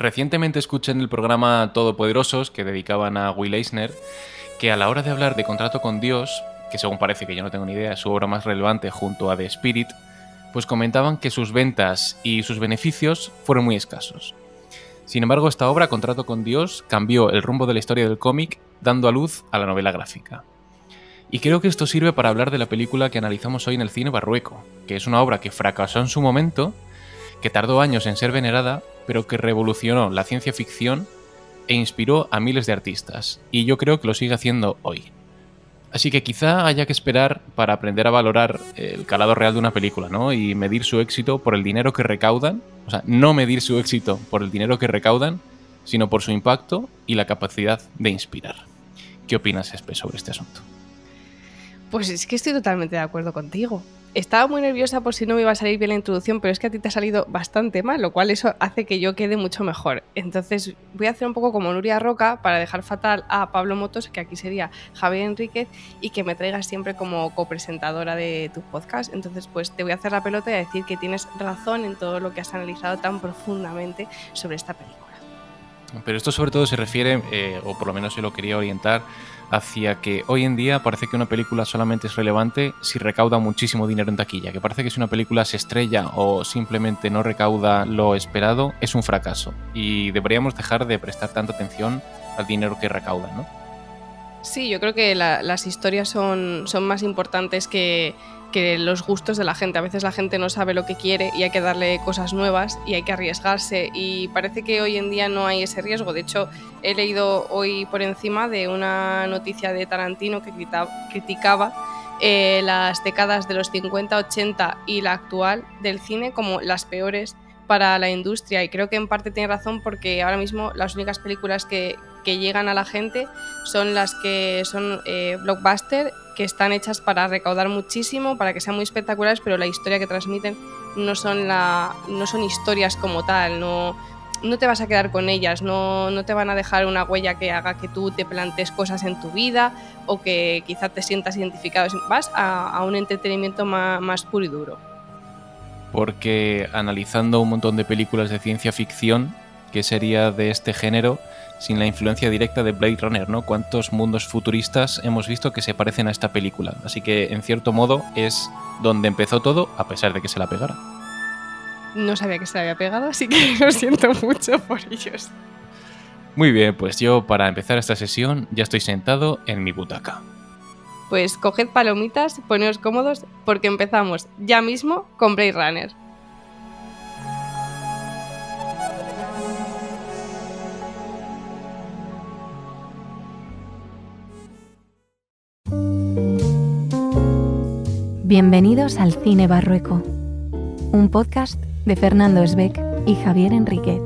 Recientemente escuché en el programa Todopoderosos que dedicaban a Will Eisner que a la hora de hablar de Contrato con Dios, que según parece que yo no tengo ni idea, es su obra más relevante junto a The Spirit, pues comentaban que sus ventas y sus beneficios fueron muy escasos. Sin embargo, esta obra, Contrato con Dios, cambió el rumbo de la historia del cómic, dando a luz a la novela gráfica. Y creo que esto sirve para hablar de la película que analizamos hoy en el cine Barrueco, que es una obra que fracasó en su momento, que tardó años en ser venerada, pero que revolucionó la ciencia ficción e inspiró a miles de artistas, y yo creo que lo sigue haciendo hoy. Así que quizá haya que esperar para aprender a valorar el calado real de una película, ¿no? Y medir su éxito por el dinero que recaudan, o sea, no medir su éxito por el dinero que recaudan, sino por su impacto y la capacidad de inspirar. ¿Qué opinas, Espe, sobre este asunto? Pues es que estoy totalmente de acuerdo contigo estaba muy nerviosa por si no me iba a salir bien la introducción, pero es que a ti te ha salido bastante mal, lo cual eso hace que yo quede mucho mejor. Entonces voy a hacer un poco como Nuria Roca para dejar fatal a Pablo Motos, que aquí sería Javier Enríquez, y que me traigas siempre como copresentadora de tu podcast. Entonces pues te voy a hacer la pelota y a decir que tienes razón en todo lo que has analizado tan profundamente sobre esta película. Pero esto sobre todo se refiere, eh, o por lo menos se lo quería orientar, hacia que hoy en día parece que una película solamente es relevante si recauda muchísimo dinero en taquilla, que parece que si una película se estrella o simplemente no recauda lo esperado, es un fracaso. Y deberíamos dejar de prestar tanta atención al dinero que recauda, ¿no? Sí, yo creo que las historias son, son más importantes que, que los gustos de la gente. A veces la gente no sabe lo que quiere y hay que darle cosas nuevas y hay que arriesgarse. Y parece que hoy en día no hay ese riesgo. De hecho, he leído hoy por encima de una noticia de Tarantino que criticaba eh, las décadas de los 50, 80 y la actual del cine como las peores para la industria y creo que en parte tiene razón porque ahora mismo las únicas películas que, que llegan a la gente son las que son eh, blockbuster, que están hechas para recaudar muchísimo, para que sean muy espectaculares, pero la historia que transmiten no son, la, no son historias como tal, no, no te vas a quedar con ellas, no, no, te van a dejar una huella que haga que tú te plantes cosas en tu vida o que quizá te sientas identificado. Vas a, un entretenimiento más, más puro y duro porque analizando un montón de películas de ciencia ficción, que sería de este género sin la influencia directa de Blade Runner, ¿no? ¿Cuántos mundos futuristas hemos visto que se parecen a esta película? Así que, en cierto modo, es donde empezó todo, a pesar de que se la pegara. No sabía que se la había pegado, así que lo siento mucho por ellos. Muy bien, pues yo para empezar esta sesión ya estoy sentado en mi butaca pues coged palomitas, poneos cómodos porque empezamos ya mismo con Blade Runner. Bienvenidos al Cine Barrueco, un podcast de Fernando Esbeck y Javier Enriquez.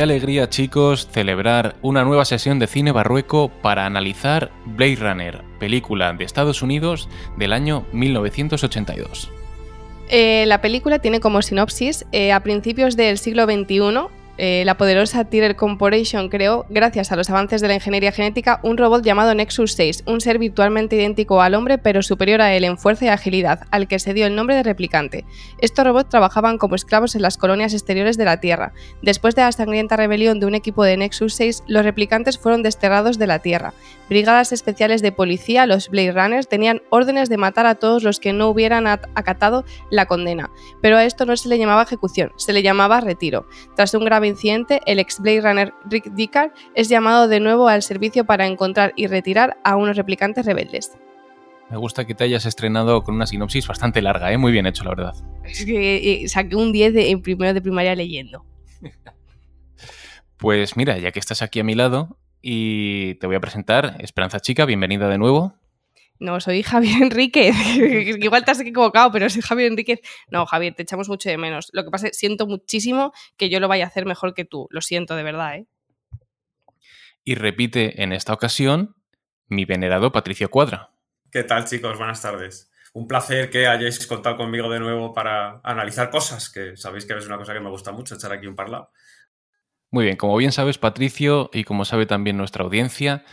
Alegría chicos celebrar una nueva sesión de cine barrueco para analizar Blade Runner, película de Estados Unidos del año 1982. Eh, la película tiene como sinopsis, eh, a principios del siglo XXI, eh, la poderosa Tyrell Corporation creó, gracias a los avances de la ingeniería genética, un robot llamado Nexus 6, un ser virtualmente idéntico al hombre pero superior a él en fuerza y agilidad, al que se dio el nombre de replicante. Estos robots trabajaban como esclavos en las colonias exteriores de la Tierra. Después de la sangrienta rebelión de un equipo de Nexus 6, los replicantes fueron desterrados de la Tierra. Brigadas especiales de policía, los Blade Runners, tenían órdenes de matar a todos los que no hubieran acatado la condena, pero a esto no se le llamaba ejecución, se le llamaba retiro. Tras un grave coincidente, el ex Blade Runner Rick Deckard es llamado de nuevo al servicio para encontrar y retirar a unos replicantes rebeldes. Me gusta que te hayas estrenado con una sinopsis bastante larga, ¿eh? muy bien hecho, la verdad. Es que eh, saqué un 10 en primero de primaria leyendo. pues mira, ya que estás aquí a mi lado y te voy a presentar, Esperanza Chica, bienvenida de nuevo. No, soy Javier Enríquez. Igual te has equivocado, pero soy Javier Enríquez. No, Javier, te echamos mucho de menos. Lo que pasa es que siento muchísimo que yo lo vaya a hacer mejor que tú. Lo siento, de verdad, ¿eh? Y repite en esta ocasión mi venerado Patricio Cuadra. ¿Qué tal, chicos? Buenas tardes. Un placer que hayáis contado conmigo de nuevo para analizar cosas, que sabéis que es una cosa que me gusta mucho, echar aquí un parlado. Muy bien, como bien sabes, Patricio, y como sabe también nuestra audiencia,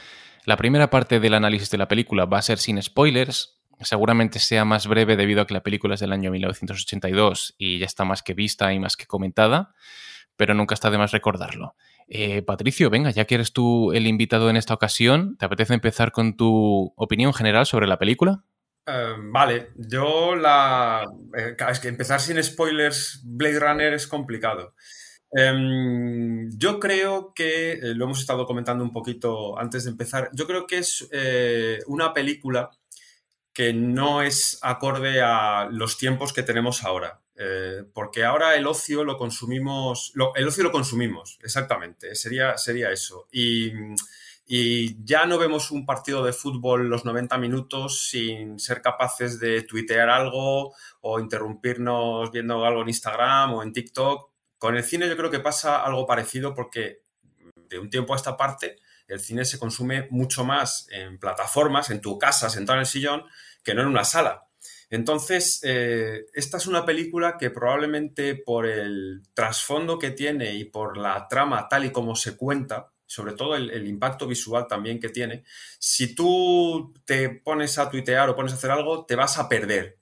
la primera parte del análisis de la película va a ser sin spoilers. Seguramente sea más breve debido a que la película es del año 1982 y ya está más que vista y más que comentada, pero nunca está de más recordarlo. Eh, Patricio, venga, ya que eres tú el invitado en esta ocasión, ¿te apetece empezar con tu opinión general sobre la película? Eh, vale, yo la... Eh, es que empezar sin spoilers Blade Runner es complicado. Em, yo creo que, lo hemos estado comentando un poquito antes de empezar, yo creo que es una película que no es acorde a los tiempos que tenemos ahora. Eh, porque ahora el ocio lo consumimos, el ocio lo consumimos, exactamente, sería, sería eso. Y, ya no vemos un partido de fútbol los 90 minutos sin ser capaces de tuitear algo o interrumpirnos viendo algo en Instagram o en TikTok. Con el cine yo creo que pasa algo parecido porque de un tiempo a esta parte el cine se consume mucho más en plataformas, en tu casa, sentado en el sillón, que no en una sala. Entonces, eh, esta es una película que probablemente por el trasfondo que tiene y por la trama tal y como se cuenta, sobre todo el, impacto visual también que tiene, si tú te pones a tuitear o pones a hacer algo, te vas a perder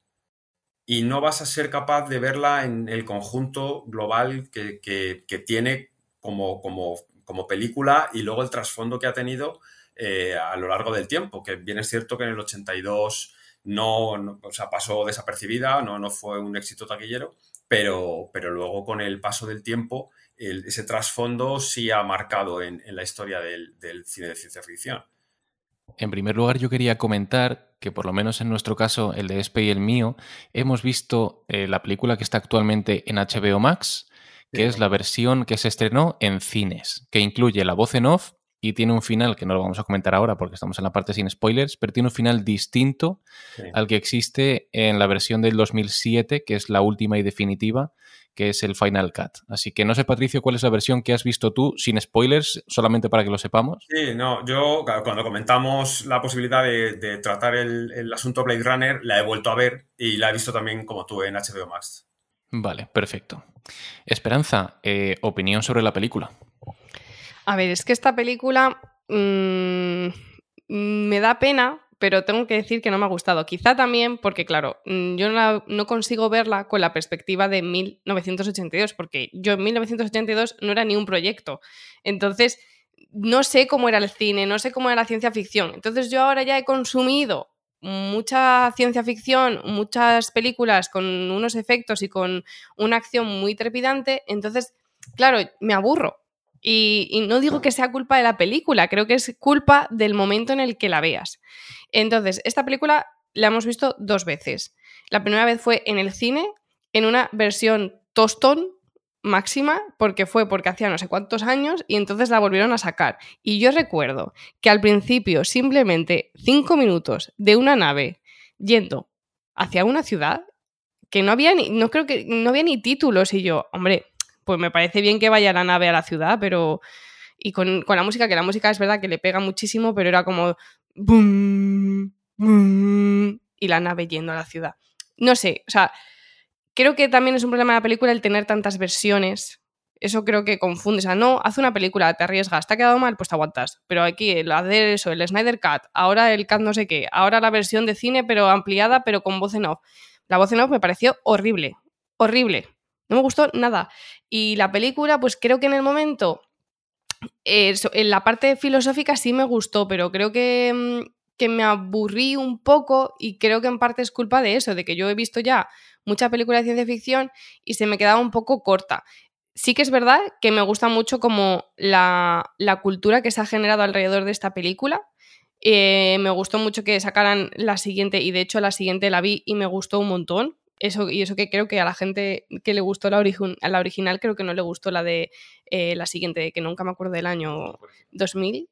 y no vas a ser capaz de verla en el conjunto global que, tiene como, como, película y luego el trasfondo que ha tenido eh, a lo largo del tiempo, que bien es cierto que en el 82 no, o sea, pasó desapercibida, no, no fue un éxito taquillero, pero, pero luego con el paso del tiempo ese trasfondo sí ha marcado en, la historia del, cine de ciencia ficción. En primer lugar, yo quería comentar que por lo menos en nuestro caso, el de Espe y el mío, hemos visto eh, la película que está actualmente en HBO Max, que es la versión que se estrenó en cines, que incluye la voz en off y tiene un final que no lo vamos a comentar ahora porque estamos en la parte sin spoilers, pero tiene un final distinto al que existe en la versión del 2007, que es la última y definitiva, que es el Final Cut. Así que no sé, Patricio, cuál es la versión que has visto tú sin spoilers, solamente para que lo sepamos. Sí, no, yo cuando comentamos la posibilidad de, tratar el, asunto Blade Runner, la he vuelto a ver y la he visto también como tú en HBO Max. Vale, perfecto. Esperanza, eh, opinión sobre la película. A ver, es que esta película mm, me da pena, pero tengo que decir que no me ha gustado. Quizá también porque, claro, mm, yo no, consigo verla con la perspectiva de 1982, porque yo en 1982 no era ni un proyecto. Entonces, no sé cómo era el cine, no sé cómo era la ciencia ficción. Entonces, yo ahora ya he consumido mucha ciencia ficción, muchas películas con unos efectos y con una acción muy trepidante. Entonces, claro, me aburro y, no digo que sea culpa de la película, creo que es culpa del momento en el que la veas. Entonces, esta película la hemos visto dos veces. La primera vez fue en el cine, en una versión tostón máxima, porque fue porque hacía no sé cuántos años y entonces la volvieron a sacar. Y yo recuerdo que al principio simplemente cinco minutos de una nave yendo hacia una ciudad que no había ni, no creo que no había ni títulos y yo, hombre, pues me parece bien que vaya la nave a la ciudad, pero... Y con, la música, que la música es verdad que le pega muchísimo, pero era como... y la nave yendo a la ciudad. No sé, o sea, creo que también es un problema de la película el tener tantas versiones. Eso creo que confunde. O sea, no, haz una película, te arriesgas, te ha quedado mal, pues te aguantas. Pero aquí, el hacer eso, el Snyder Cut, ahora el Cut no sé qué, ahora la versión de cine, pero ampliada, pero con voz en off. La voz en off me pareció horrible. Horrible. No me gustó nada. Y la película, pues creo que en el momento, en la parte filosófica sí me gustó, pero creo que, mm, que me aburrí un poco y creo que en parte es culpa de eso, de que yo he visto ya mucha película de ciencia ficción y se me quedaba un poco corta. sí que es verdad que me gusta mucho como la, cultura que se ha generado alrededor de esta película. Eh, me gustó mucho que sacaran la siguiente, y de hecho la siguiente la vi y me gustó un montón. Eso, y eso que creo que a la gente que le gustó la, la original, creo que no le gustó la de eh, la siguiente, que nunca me acuerdo del año 2000.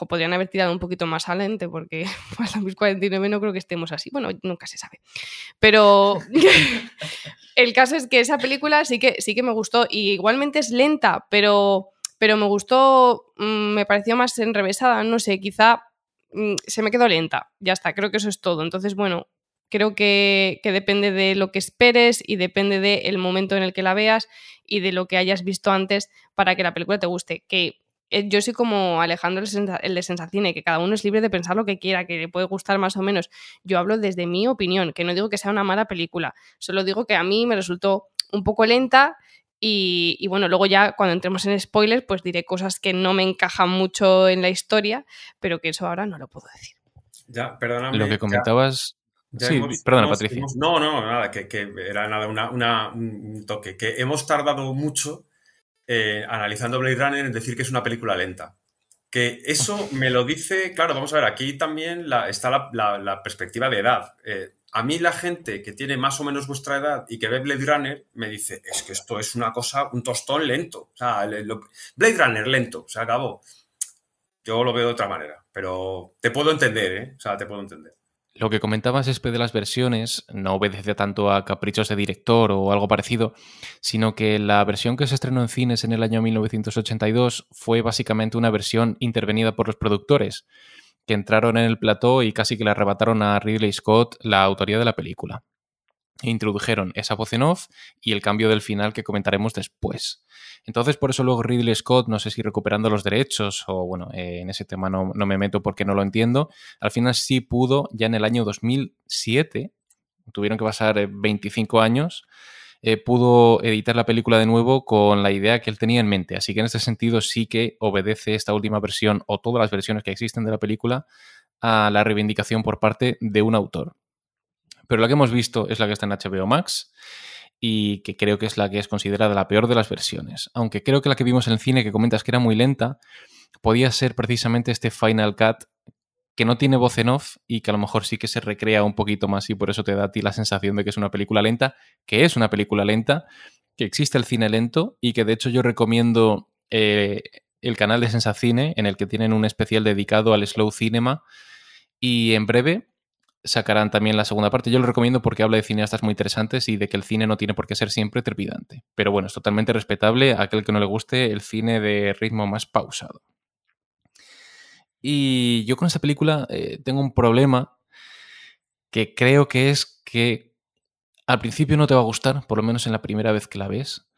O podrían haber tirado un poquito más alente porque a las 2049 no creo que estemos así. Bueno, nunca se sabe. Pero el caso es que esa película sí que, sí que me gustó. Y igualmente es lenta, pero, pero me gustó, mm, me pareció más enrevesada. No sé, quizá mm, se me quedó lenta. Ya está, creo que eso es todo. Entonces, bueno, creo que, que, depende de lo que esperes y depende del momento en el que la veas y de lo que hayas visto antes para que la película te guste. Que eh, yo soy como Alejandro el de Sensacine, que cada uno es libre de pensar lo que quiera, que le puede gustar más o menos. Yo hablo desde mi opinión, que no digo que sea una mala película, solo digo que a mí me resultó un poco lenta y, bueno, luego ya cuando entremos en spoilers, pues diré cosas que no me encajan mucho en la historia, pero que eso ahora no lo puedo decir. Ya, perdóname. Lo que comentabas... sí, perdona, Patricia. no, no, nada, que, era nada, un toque, que hemos tardado mucho eh, analizando Blade Runner en decir que es una película lenta. Que eso me lo dice, claro, vamos a ver, aquí también está la, perspectiva de edad. Eh, a mí la gente que tiene más o menos vuestra edad y que ve Blade Runner me dice, es que esto es una cosa, un tostón lento. O sea, Blade Runner lento, se acabó. Yo lo veo de otra manera, pero te puedo entender, ¿eh? O sea, te puedo entender. Lo que comentabas después de las versiones no obedece tanto a caprichos de director o algo parecido, sino que la versión que se estrenó en cines en el año 1982 fue básicamente una versión intervenida por los productores, que entraron en el plató y casi que le arrebataron a Ridley Scott la autoría de la película introdujeron esa voz en off y el cambio del final que comentaremos después. Entonces, por eso luego Ridley Scott, no sé si recuperando los derechos o bueno, eh, en ese tema no, me meto porque no lo entiendo, al final sí pudo, ya en el año 2007, tuvieron que pasar 25 eh, años, eh, pudo editar la película de nuevo con la idea que él tenía en mente. Así que en este sentido sí que obedece esta última versión o todas las versiones que existen de la película a la reivindicación por parte de un autor pero la que hemos visto es la que está en HBO Max y que creo que es la que es considerada la peor de las versiones. Aunque creo que la que vimos en el cine, que comentas que era muy lenta, podía ser precisamente este Final Cut que no tiene voz en off y que a lo mejor sí que se recrea un poquito más y por eso te da a ti la sensación de que es una película lenta, que es una película lenta, que existe el cine lento y que de hecho yo recomiendo eh, el canal de Sensacine en el que tienen un especial dedicado al slow cinema y en breve sacarán también la segunda parte. Yo lo recomiendo porque habla de cineastas muy interesantes y de que el cine no tiene por qué ser siempre trepidante. Pero bueno, es totalmente respetable a aquel que no le guste el cine de ritmo más pausado. Y yo con esta película eh, tengo un problema que creo que es que al principio no te va a gustar, por lo menos en la primera vez que la ves,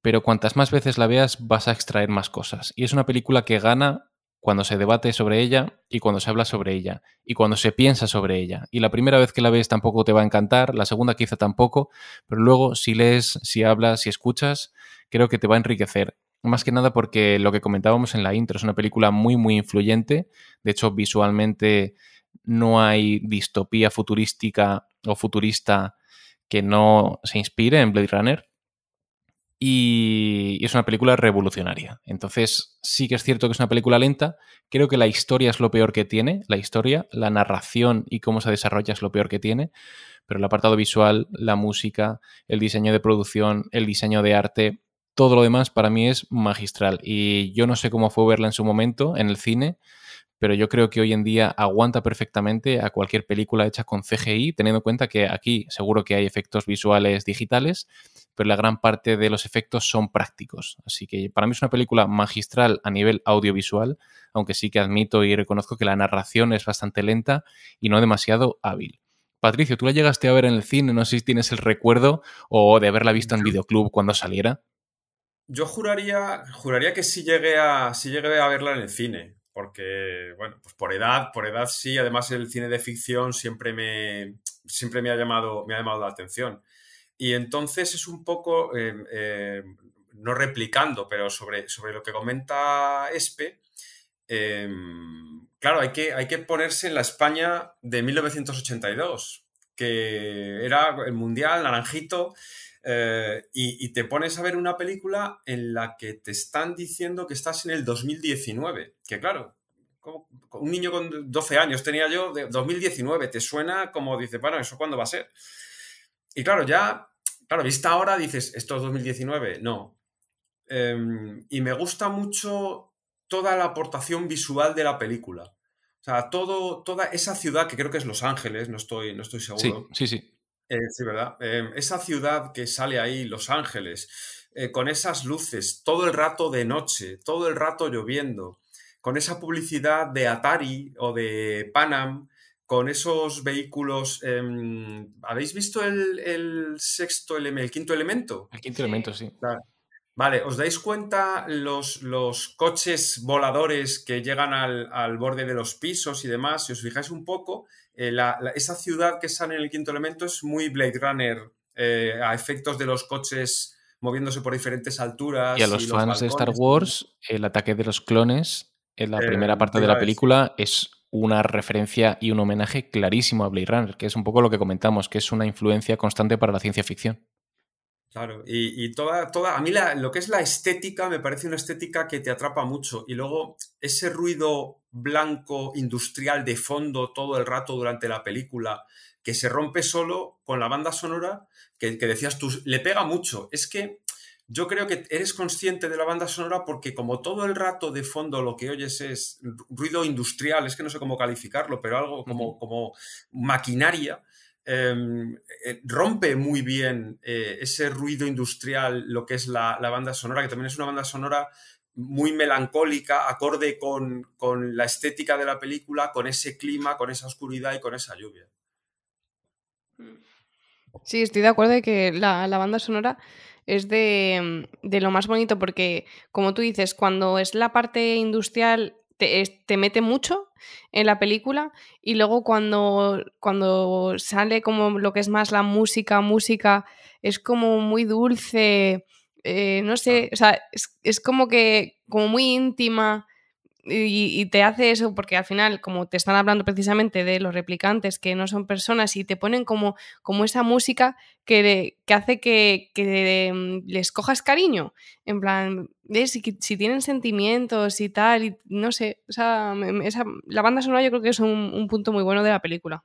pero cuantas más veces la veas vas a extraer más cosas. Y es una película que gana cuando se debate sobre ella y cuando se habla sobre ella y cuando se piensa sobre ella. Y la primera vez que la ves tampoco te va a encantar, la segunda quizá tampoco, pero luego si lees, si hablas, si escuchas, creo que te va a enriquecer. Más que nada porque lo que comentábamos en la intro es una película muy muy influyente, de hecho visualmente no hay distopía futurística o futurista que no se inspire en Blade Runner y es una película revolucionaria. Entonces, sí que es cierto que es una película lenta. Creo que la historia es lo peor que tiene, la historia, la narración y cómo se desarrolla es lo peor que tiene. Pero el apartado visual, la música, el diseño de producción, el diseño de arte, todo lo demás para mí es magistral. Y yo no sé cómo fue verla en su momento en el cine, pero yo creo que hoy en día aguanta perfectamente a cualquier película hecha con CGI, teniendo en cuenta que aquí seguro que hay efectos visuales digitales, pero la gran parte de los efectos son prácticos. Así que para mí es una película magistral a nivel audiovisual, aunque sí que admito y reconozco que la narración es bastante lenta y no demasiado hábil. Patricio, ¿tú la llegaste a ver en el cine? No sé si tienes el recuerdo o de haberla visto en videoclub cuando saliera. Yo juraría, juraría que sí llegué a, sí llegué a verla en el cine porque, bueno, pues por edad, por edad sí, además el cine de ficción siempre me, siempre me, ha, llamado, me ha llamado la atención. Y entonces es un poco, em, em, no replicando, pero sobre, sobre lo que comenta Espe, em, claro, hay que, hay que ponerse en la España de 1982, que era el Mundial, Naranjito, Eh, y, te pones a ver una película en la que te están diciendo que estás en el 2019. Que claro, un niño con 12 años tenía yo, de 2019, te suena como dice, bueno, ¿eso cuándo va a ser? Y claro, ya, claro, vista ahora dices, ¿esto es 2019? No. Em, y me gusta mucho toda la aportación visual de la película. O sea, todo, toda esa ciudad, que creo que es Los Ángeles, no estoy, no estoy seguro. Sí, sí, sí. Eh, sí, ¿verdad? Em, esa ciudad que sale ahí, Los Ángeles, eh, con esas luces, todo el rato de noche, todo el rato lloviendo, con esa publicidad de Atari o de Panam, con esos vehículos. Em, ¿Habéis visto el, sexto elemento, el quinto elemento? El quinto elemento, sí. Vale, ¿os dais cuenta los, los coches voladores que llegan al, borde de los pisos y demás? Si os fijáis un poco, eh, esa ciudad que sale en el quinto elemento es muy Blade Runner eh, a efectos de los coches moviéndose por diferentes alturas. Y a los fans de Star Wars, el ataque de los clones en la primera eh, parte de la película es una referencia y un homenaje clarísimo a Blade Runner, que es un poco lo que comentamos, que es una influencia constante para la ciencia ficción. Claro, y, toda, toda, a mí lo que es la estética me parece una estética que te atrapa mucho. Y luego ese ruido blanco industrial de fondo todo el rato durante la película, que se rompe solo con la banda sonora, que, que decías tú, le pega mucho. Es que yo creo que eres consciente de la banda sonora porque como todo el rato de fondo lo que oyes es ruido industrial, es que no sé cómo calificarlo, pero algo como, como maquinaria, eh, rompe muy bien eh, ese ruido industrial, lo que es la, banda sonora, que también es una banda sonora muy melancólica, acorde con, la estética de la película, con ese clima, con esa oscuridad y con esa lluvia. Sí, estoy de acuerdo de que la, la banda sonora es de, de, lo más bonito porque, como tú dices, cuando es la parte industrial te, te, mete mucho en la película y luego cuando, cuando sale como lo que es más la música, música, es como muy dulce, eh, no sé, o sea, es, es, como que como muy íntima y, te hace eso porque al final, como te están hablando precisamente de los replicantes que no son personas y te ponen como, como esa música que, que hace que, mm, les cojas cariño. En plan, Si, si, tienen sentimientos y tal, y no sé, esa, la banda sonora yo creo que es un, punto muy bueno de la película.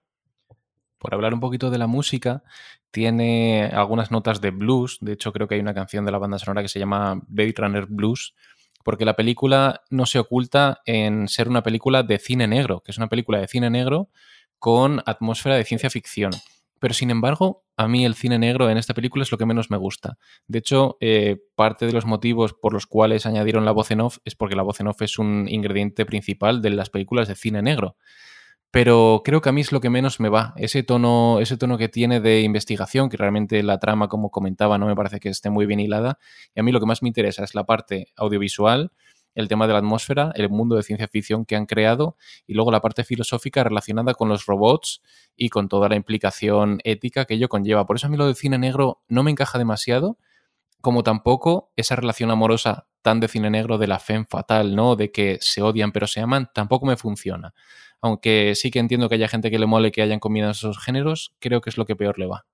Por hablar un poquito de la música, tiene algunas notas de blues. De hecho, creo que hay una canción de la banda sonora que se llama Blade Runner Blues, porque la película no se oculta en ser una película de cine negro, que es una película de cine negro con atmósfera de ciencia ficción. Pero sin embargo, a mí el cine negro en esta película es lo que menos me gusta. De hecho, eh, parte de los motivos por los cuales añadieron la voz en off es porque la voz en off es un ingrediente principal de las películas de cine negro pero creo que a mí es lo que menos me va. Ese tono, ese tono que tiene de investigación, que realmente la trama, como comentaba, no me parece que esté muy bien hilada. Y a mí lo que más me interesa es la parte audiovisual, el tema de la atmósfera, el mundo de ciencia ficción que han creado y luego la parte filosófica relacionada con los robots y con toda la implicación ética que ello conlleva. Por eso a mí lo de cine negro no me encaja demasiado, como tampoco esa relación amorosa tan de cine negro de la fe fatal, ¿no? De que se odian pero se aman, tampoco me funciona aunque sí que entiendo que haya gente que le mole que hayan combinado esos géneros, creo que es lo que peor le va.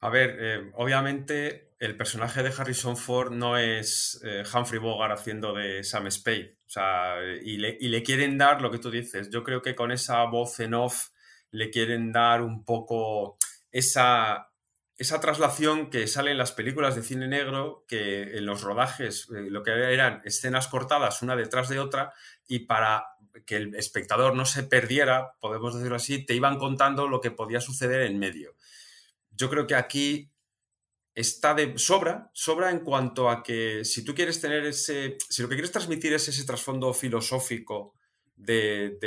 A ver, eh, obviamente el personaje de Harrison Ford no es eh, Humphrey Bogart haciendo de Sam Spade. O sea, y le, y le, quieren dar lo que tú dices. Yo creo que con esa voz en off le quieren dar un poco esa, esa traslación que sale en las películas de cine negro, que en los rodajes eh, lo que eran escenas cortadas una detrás de otra, y para que el espectador no se perdiera, podemos decirlo así, te iban contando lo que podía suceder en medio. Yo creo que aquí está de sobra, sobra en cuanto a que si tú quieres tener ese, si lo que quieres transmitir es ese trasfondo filosófico de,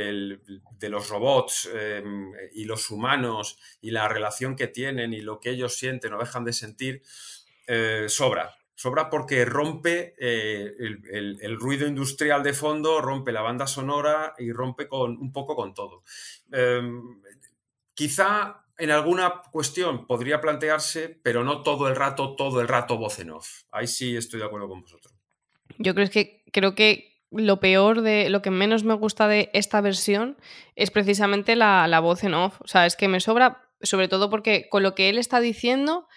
los robots em, y los humanos y la relación que tienen y lo que ellos sienten o dejan de sentir, eh, sobra sobra porque rompe eh, el, ruido industrial de fondo, rompe la banda sonora y rompe con, un poco con todo. Em, quizá en alguna cuestión podría plantearse, pero no todo el rato, todo el rato voz en off. Ahí sí estoy de acuerdo con vosotros. Yo creo que, creo que lo peor de lo que menos me gusta de esta versión es precisamente la, la voz en off. O sea, es que me sobra, sobre todo porque con lo que él está diciendo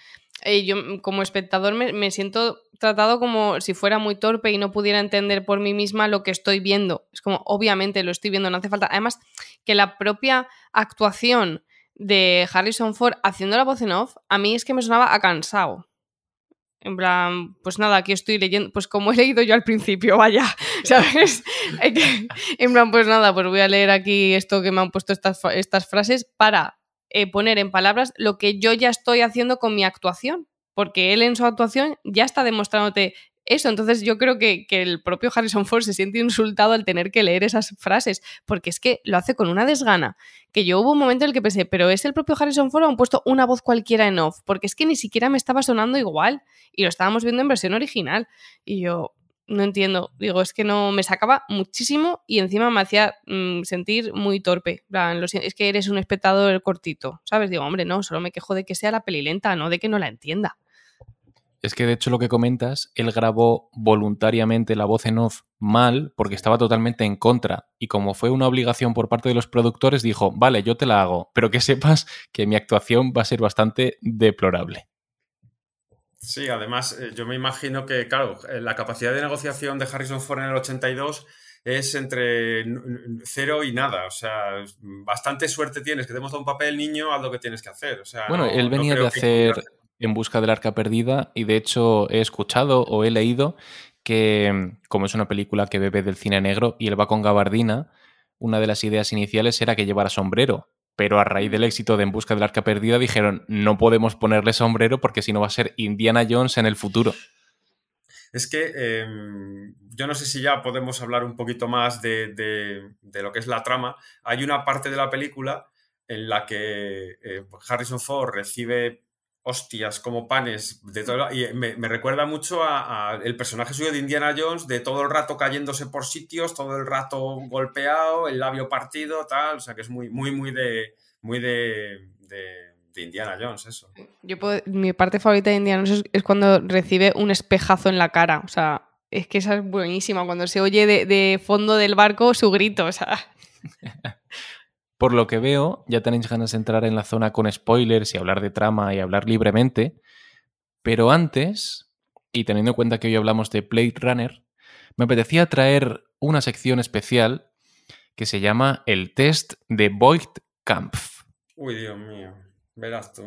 eh, yo como espectador me, me siento tratado como si fuera muy torpe y no pudiera entender por mí misma lo que estoy viendo. Es como, obviamente lo estoy viendo, no hace falta. Además, que la propia actuación de Harrison Ford haciendo la voz en off, a mí es que me sonaba a cansado. En plan, pues nada, aquí estoy leyendo, pues como he leído yo al principio, vaya, ¿sabes? En plan, pues nada, pues voy a leer aquí esto que me han puesto estas, estas frases para eh, poner en palabras lo que yo ya estoy haciendo con mi actuación. Porque él en su actuación ya está demostrándote eso. Entonces yo creo que, que el propio Harrison Ford se siente insultado al tener que leer esas frases, porque es que lo hace con una desgana. Que yo hubo un momento en el que pensé, pero es el propio Harrison Ford o han puesto una voz cualquiera en off, porque es que ni siquiera me estaba sonando igual y lo estábamos viendo en versión original. Y yo no entiendo, digo, es que no me sacaba muchísimo y encima me hacía mm, sentir muy torpe. Es que eres un espectador cortito, ¿sabes? Digo, hombre, no, solo me quejo de que sea la peli lenta, no de que no la entienda. Es que de hecho lo que comentas, él grabó voluntariamente la voz en off mal porque estaba totalmente en contra. Y como fue una obligación por parte de los productores, dijo, vale, yo te la hago, pero que sepas que mi actuación va a ser bastante deplorable. Sí, además, eh, yo me imagino que, claro, eh, la capacidad de negociación de Harrison Ford en el 82 es entre cero y nada. O sea, bastante suerte tienes, que te hemos dado un papel, niño, haz lo que tienes que hacer. O sea, Bueno, no- él no venía de que hacer En busca del arca perdida y de hecho he escuchado o he leído que mm, como es una película que bebe del cine negro y él va con gabardina, una de las ideas iniciales era que llevara sombrero. Pero a raíz del éxito de En Busca del Arca Perdida dijeron, no podemos ponerle sombrero porque si no va a ser Indiana Jones en el futuro. Es que eh, yo no sé si ya podemos hablar un poquito más de, de- de lo que es la trama. Hay una parte de la película en la que eh, Harrison Ford recibe hostias como panes de todo, y me, me recuerda mucho a, a el personaje suyo de Indiana Jones, de todo el rato cayéndose por sitios, todo el rato golpeado, el labio partido, tal. O sea que es muy, muy, muy de. Muy de, de- de Indiana Jones, eso. Yo puedo- mi parte favorita de Indiana Jones es, es cuando recibe un espejazo en la cara. O sea, es que esa es buenísima. Cuando se oye de, de fondo del barco su grito. O sea, Por lo que veo, ya tenéis ganas de entrar en la zona con spoilers y hablar de trama y hablar libremente. Pero antes, y teniendo en cuenta que hoy hablamos de Blade Runner, me apetecía traer una sección especial que se llama el test de Voigt Kampf. Uy, Dios mío. Verás tú.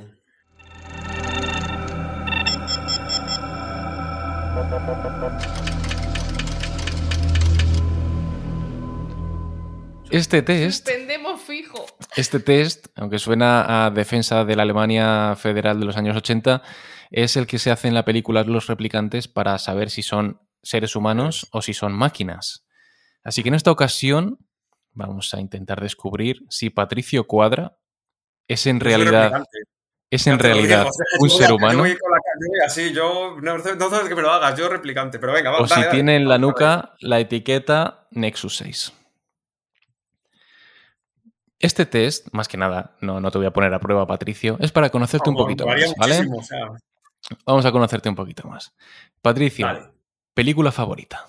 Este test, suspendemos fijo. este test, aunque suena a defensa de la Alemania federal de los años 80, es el que se hace en la película Los Replicantes para saber si son seres humanos o si son máquinas. Así que en esta ocasión vamos a intentar descubrir si Patricio Cuadra es en realidad, es en realidad un ser humano así, yo no, hace que me lo hagas, yo replicante, pero venga, o si tiene en la nuca la etiqueta Nexus 6. Este test, más que nada, no, no te voy a poner a prueba, Patricio, es para conocerte un poquito más, ¿vale? Vamos a conocerte un poquito más. Patricio, Vale. película favorita.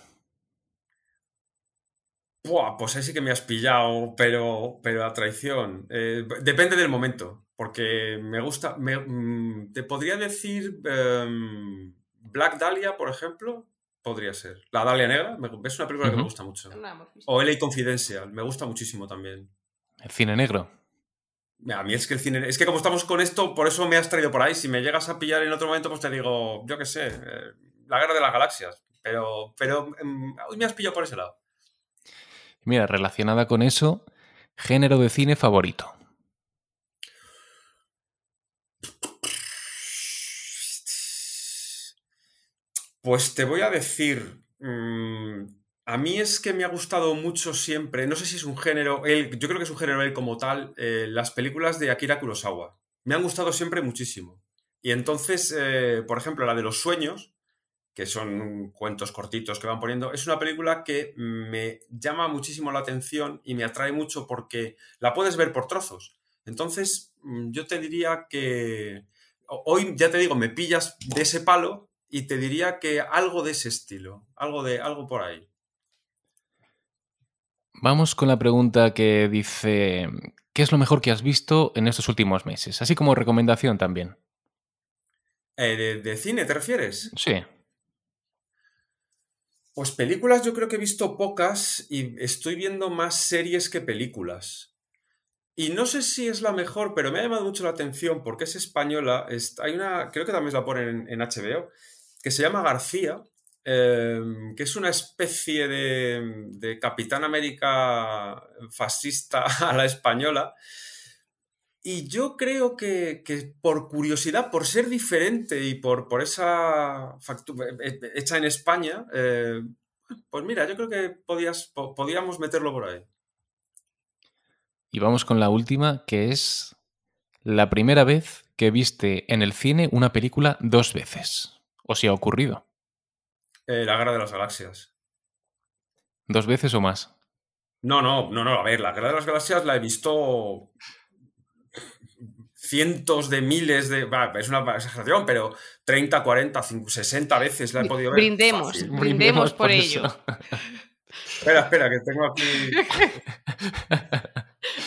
Buah, pues ahí sí que me has pillado, pero, pero a traición. Eh, depende del momento, porque me gusta. me- mm, te podría decir em, Black Dahlia, por ejemplo, podría ser. La Dahlia Negra, me- es una película que me gusta mucho. No hemos visto. O LA Confidential, me gusta muchísimo también. El cine negro. A mí es que el cine. Es que como estamos con esto, por eso me has traído por ahí. Si me llegas a pillar en otro momento, pues te digo, yo qué sé, eh, la guerra de las galaxias. Pero, pero em, hoy me has pillado por ese lado. Mira, relacionada con eso, género de cine favorito. Pues te voy a decir. mm, a mí es que me ha gustado mucho siempre. No sé si es un género. Él, yo creo que es un género él como tal. eh, las películas de Akira Kurosawa. Me han gustado siempre muchísimo. Y entonces, eh, por ejemplo, la de los sueños, que son cuentos cortitos que van poniendo, es una película que me llama muchísimo la atención y me atrae mucho porque la puedes ver por trozos. Entonces, mm, yo te diría que ho- hoy, ya te digo, me pillas de ese palo y te diría que algo de ese estilo, algo de algo por ahí. Vamos con la pregunta que dice, ¿qué es lo mejor que has visto en estos últimos meses? Así como recomendación también. Eh, de, de cine te refieres? Sí. Pues películas yo creo que he visto pocas y estoy viendo más series que películas. Y no sé si es la mejor, pero me ha llamado mucho la atención porque es española. es- hay una, creo que también la ponen en, en HBO, que se llama García, eh, que es una especie de, Capitán América fascista a la española. Y yo creo que, que por curiosidad, por ser diferente y por, por esa factura hecha en España, eh, pues mira, yo creo que podías, po- podíamos meterlo por ahí. Y vamos con la última, que es la primera vez que viste en el cine una película dos veces. ¿O si ha ocurrido? Eh, la Guerra de las Galaxias. ¿Dos veces o más? No, no, no, no, a ver, la Guerra de las Galaxias la he visto cientos de miles de... va, es una exageración, pero 30, 40, 50, 60 veces la he podido ver. Brindemos. fácil. Brindemos por ello. Espera, espera, que tengo aquí...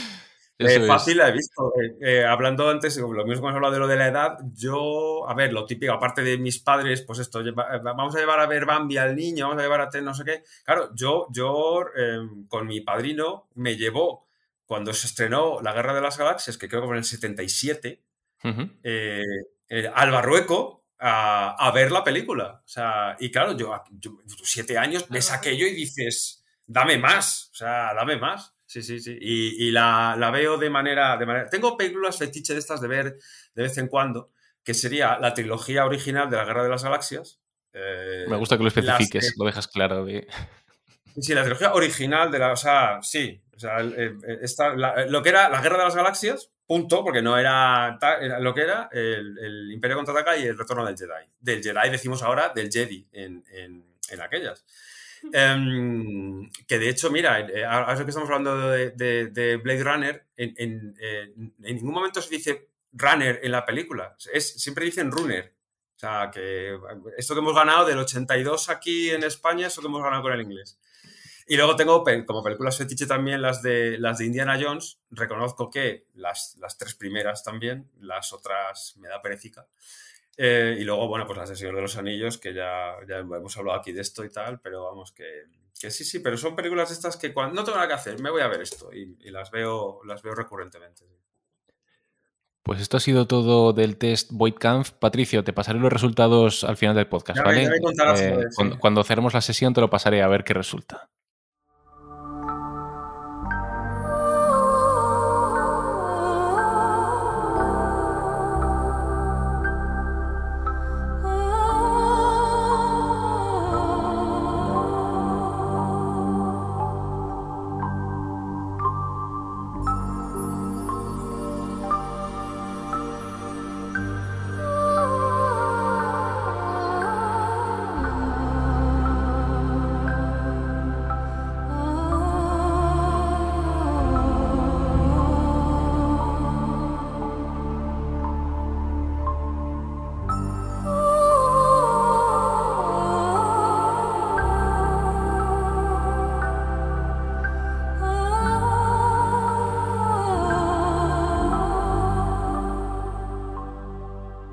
Eh, es. fácil la he visto. Eh, eh, hablando antes, lo mismo que hemos hablado de lo de la edad, yo, a ver, lo típico, aparte de mis padres, pues esto, lleva- eh, vamos a llevar a ver Bambi al niño, vamos a llevar a Ted no sé qué. Claro, yo, yo eh, con mi padrino me llevó cuando se estrenó La Guerra de las Galaxias, que creo que fue en el 77, Ujú. eh, eh, al Barrueco a, a ver la película. O sea, y claro, yo, yo, siete años ves aquello y dices, dame más, o sea, dame más. Sí, sí, sí. Y, y la, la veo de manera, de manera... Tengo películas fetiche de estas de ver de vez en cuando, que sería la trilogía original de la Guerra de las Galaxias. eh, Me gusta que lo especifiques, que- lo dejas claro. Sí, la trilogía original de la. O sea, sí. O sea, esta- la- lo que era la Guerra de las Galaxias, punto, porque no era lo que era el, el Imperio contraataca y el retorno del Jedi. Del Jedi decimos ahora del Jedi en, en- en aquellas. Em, que de hecho, mira, eh, ahora que estamos hablando de, de- de Blade Runner, en, eh, en ningún momento se dice Runner en la película. Es, siempre dicen Runner. O sea, que esto que hemos ganado del 82 aquí en España, eso que hemos ganado con el inglés. Y luego tengo como películas fetiche también las de, las de Indiana Jones. Reconozco que las, las tres primeras también, las otras me da perecica. Eh, y luego, bueno, pues las de Señor de los Anillos, que ya, ya hemos hablado aquí de esto y tal, pero vamos, que, que sí, sí, pero son películas estas que cuando no tengo nada que hacer, me voy a ver esto y, y las, veo, las veo recurrentemente. Pues esto ha sido todo del test Voidkampf. Patricio, te pasaré los resultados al final del podcast, Ya me- ¿vale? me contarás, Eh, cuando cerremos la sesión te lo pasaré a ver qué resulta.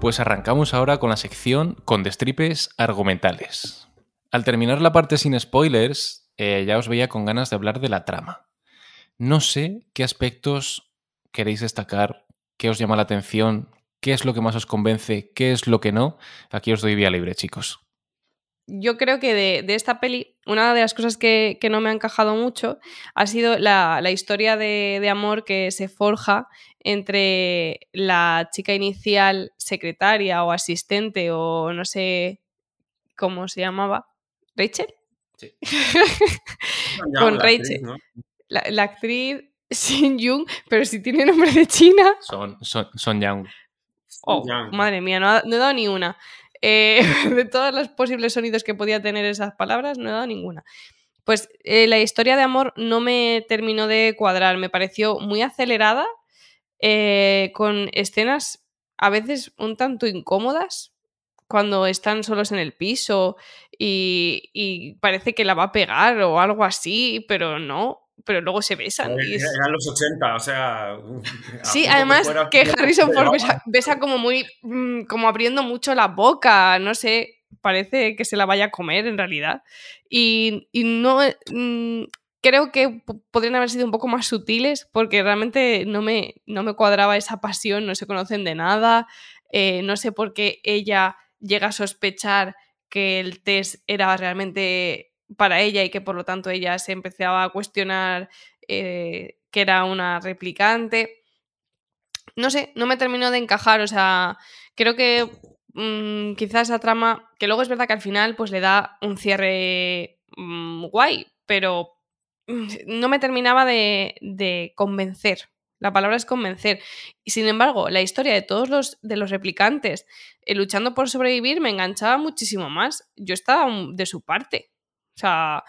Pues arrancamos ahora con la sección con destripes argumentales. Al terminar la parte sin spoilers, eh, ya os veía con ganas de hablar de la trama. No sé qué aspectos queréis destacar, qué os llama la atención, qué es lo que más os convence, qué es lo que no. Aquí os doy vía libre, chicos. Yo creo que de, de esta peli, una de las cosas que, que no me ha encajado mucho ha sido la, la historia de, de amor que se forja entre la chica inicial secretaria o asistente o no sé cómo se llamaba. ¿Rachel? Sí. Con la Rachel. actriz, ¿no? La, la actriz Shin Jung, pero si tiene nombre de China. Son, son, son Young. Oh, Yang. madre mía, no, ha- no he dado ni una. Eh, de todos los posibles sonidos que podía tener esas palabras, no he dado ninguna. Pues eh, la historia de amor no me terminó de cuadrar, me pareció muy acelerada, eh, con escenas a veces un tanto incómodas cuando están solos en el piso y, y parece que la va a pegar o algo así, pero no, pero luego se besan. Eran los 80, o sea... Sí, además que, Harrison Ford besa, como muy... Mm, como abriendo mucho la boca, no sé, parece que se la vaya a comer en realidad. Y, no... Mm, creo que podrían haber sido un poco más sutiles porque realmente no me, no me cuadraba esa pasión, no se conocen de nada, eh, no sé por qué ella llega a sospechar que el test era realmente para ella y que por lo tanto ella se empezaba a cuestionar eh, que era una replicante. No sé, no me terminó de encajar, o sea, creo que mm, quizás esa trama, que luego es verdad que al final pues le da un cierre mm, guay, pero no me terminaba de, de, convencer. La palabra es convencer. Y sin embargo, la historia de todos los, de los replicantes eh, luchando por sobrevivir me enganchaba muchísimo más. Yo estaba de su parte. O sea,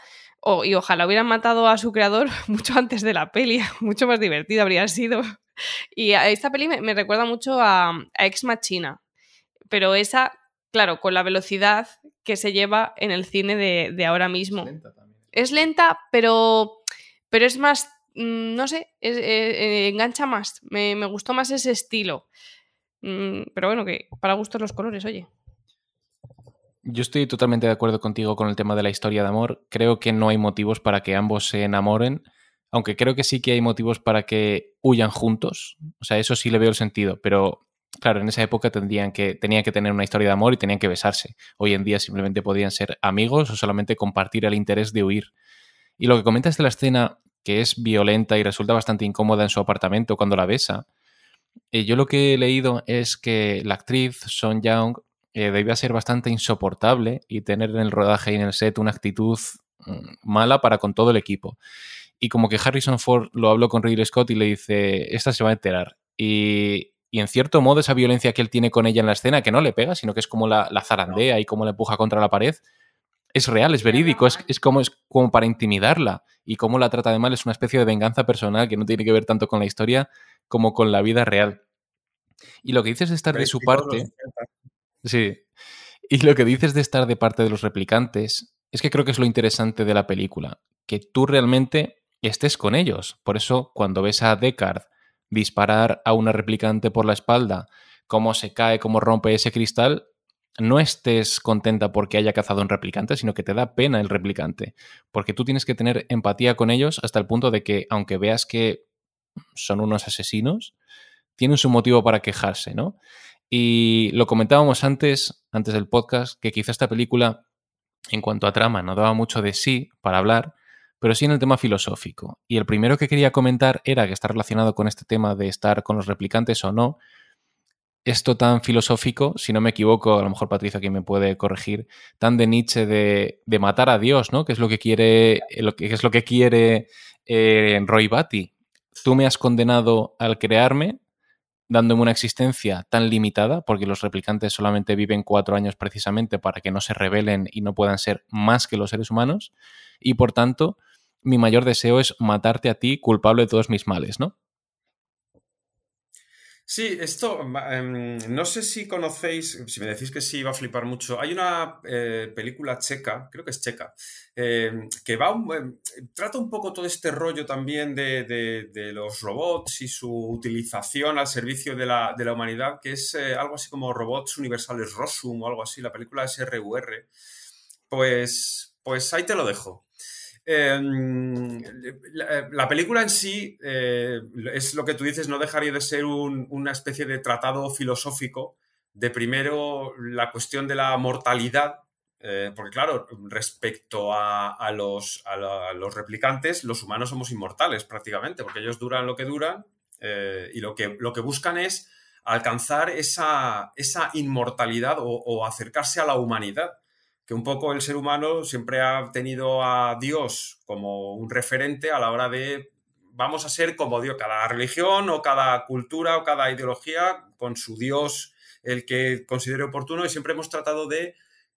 y ojalá hubieran matado a su creador mucho antes de la peli, mucho más divertida habría sido. Y esta peli me, recuerda mucho a, Ex Machina, pero esa, claro, con la velocidad que se lleva en el cine de, ahora mismo. Es lenta, pero, pero es más, mm, no sé, eh, eh, engancha más, me, me, gustó más ese estilo. Mm, pero bueno, que para gustos los colores, oye. Yo estoy totalmente de acuerdo contigo con el tema de la historia de amor. Creo que no hay motivos para que ambos se enamoren, aunque creo que sí que hay motivos para que huyan juntos. O sea, eso sí le veo el sentido, pero claro, en esa época tendrían que, tenían que tener una historia de amor y tenían que besarse. Hoy en día simplemente podían ser amigos o solamente compartir el interés de huir. Y lo que comentas de la escena, que es violenta y resulta bastante incómoda en su apartamento cuando la besa, eh, yo lo que he leído es que la actriz Son Young eh, debía ser bastante insoportable y tener en el rodaje y en el set una actitud mm, mala para con todo el equipo. Y como que Harrison Ford lo habló con Ridley Scott y le dice, esta se va a enterar. Y, en cierto modo esa violencia que él tiene con ella en la escena, que no le pega, sino que es como la, zarandea y como la empuja contra la pared, es real, es verídico, es, es, como, es como para intimidarla. Y cómo la trata de mal es una especie de venganza personal que no tiene que ver tanto con la historia como con la vida real. Y lo que dices de estar de su parte... Sí. Y lo que dices de estar de parte de los replicantes es que creo que es lo interesante de la película, que tú realmente estés con ellos. Por eso, cuando ves a Deckard disparar a una replicante por la espalda, cómo se cae, cómo rompe ese cristal, no estés contenta porque haya cazado un replicante, sino que te da pena el replicante. Porque tú tienes que tener empatía con ellos hasta el punto de que, aunque veas que son unos asesinos, tienen su motivo para quejarse, ¿no? Y lo comentábamos antes, antes del podcast, que quizá esta película, en cuanto a trama, no daba mucho de sí para hablar, pero sí en el tema filosófico. Y el primero que quería comentar era que está relacionado con este tema de estar con los replicantes o no. Esto tan filosófico, si no me equivoco, a lo mejor Patricia aquí me puede corregir, tan de Nietzsche de, matar a Dios, ¿no? Que es lo que quiere, lo que, es lo que quiere eh, Roy Batty. Tú me has condenado al crearme, dándome una existencia tan limitada, porque los replicantes solamente viven cuatro años precisamente para que no se rebelen y no puedan ser más que los seres humanos, y por tanto, mi mayor deseo es matarte a ti, culpable de todos mis males, ¿no? Sí, esto, em, no sé si conocéis, si me decís que sí, va a flipar mucho. Hay una eh, película checa, creo que es checa, em, que va em, trata un poco todo este rollo también de, los robots y su utilización al servicio de la, humanidad, que es eh, algo así como Robots Universales Rosum o algo así, la película es RUR. Pues, pues ahí te lo dejo. Em, la, película en sí eh, es lo que tú dices, no dejaría de ser una especie de tratado filosófico de primero la cuestión de la mortalidad, eh, porque claro, respecto a, los, replicantes, los humanos somos inmortales prácticamente, porque ellos duran lo que duran eh, y lo que, buscan es alcanzar esa inmortalidad o acercarse a la humanidad que un poco el ser humano siempre ha tenido a Dios como un referente a la hora de vamos a ser como Dios, cada religión o cada cultura o cada ideología con su Dios el que considere oportuno y siempre hemos tratado de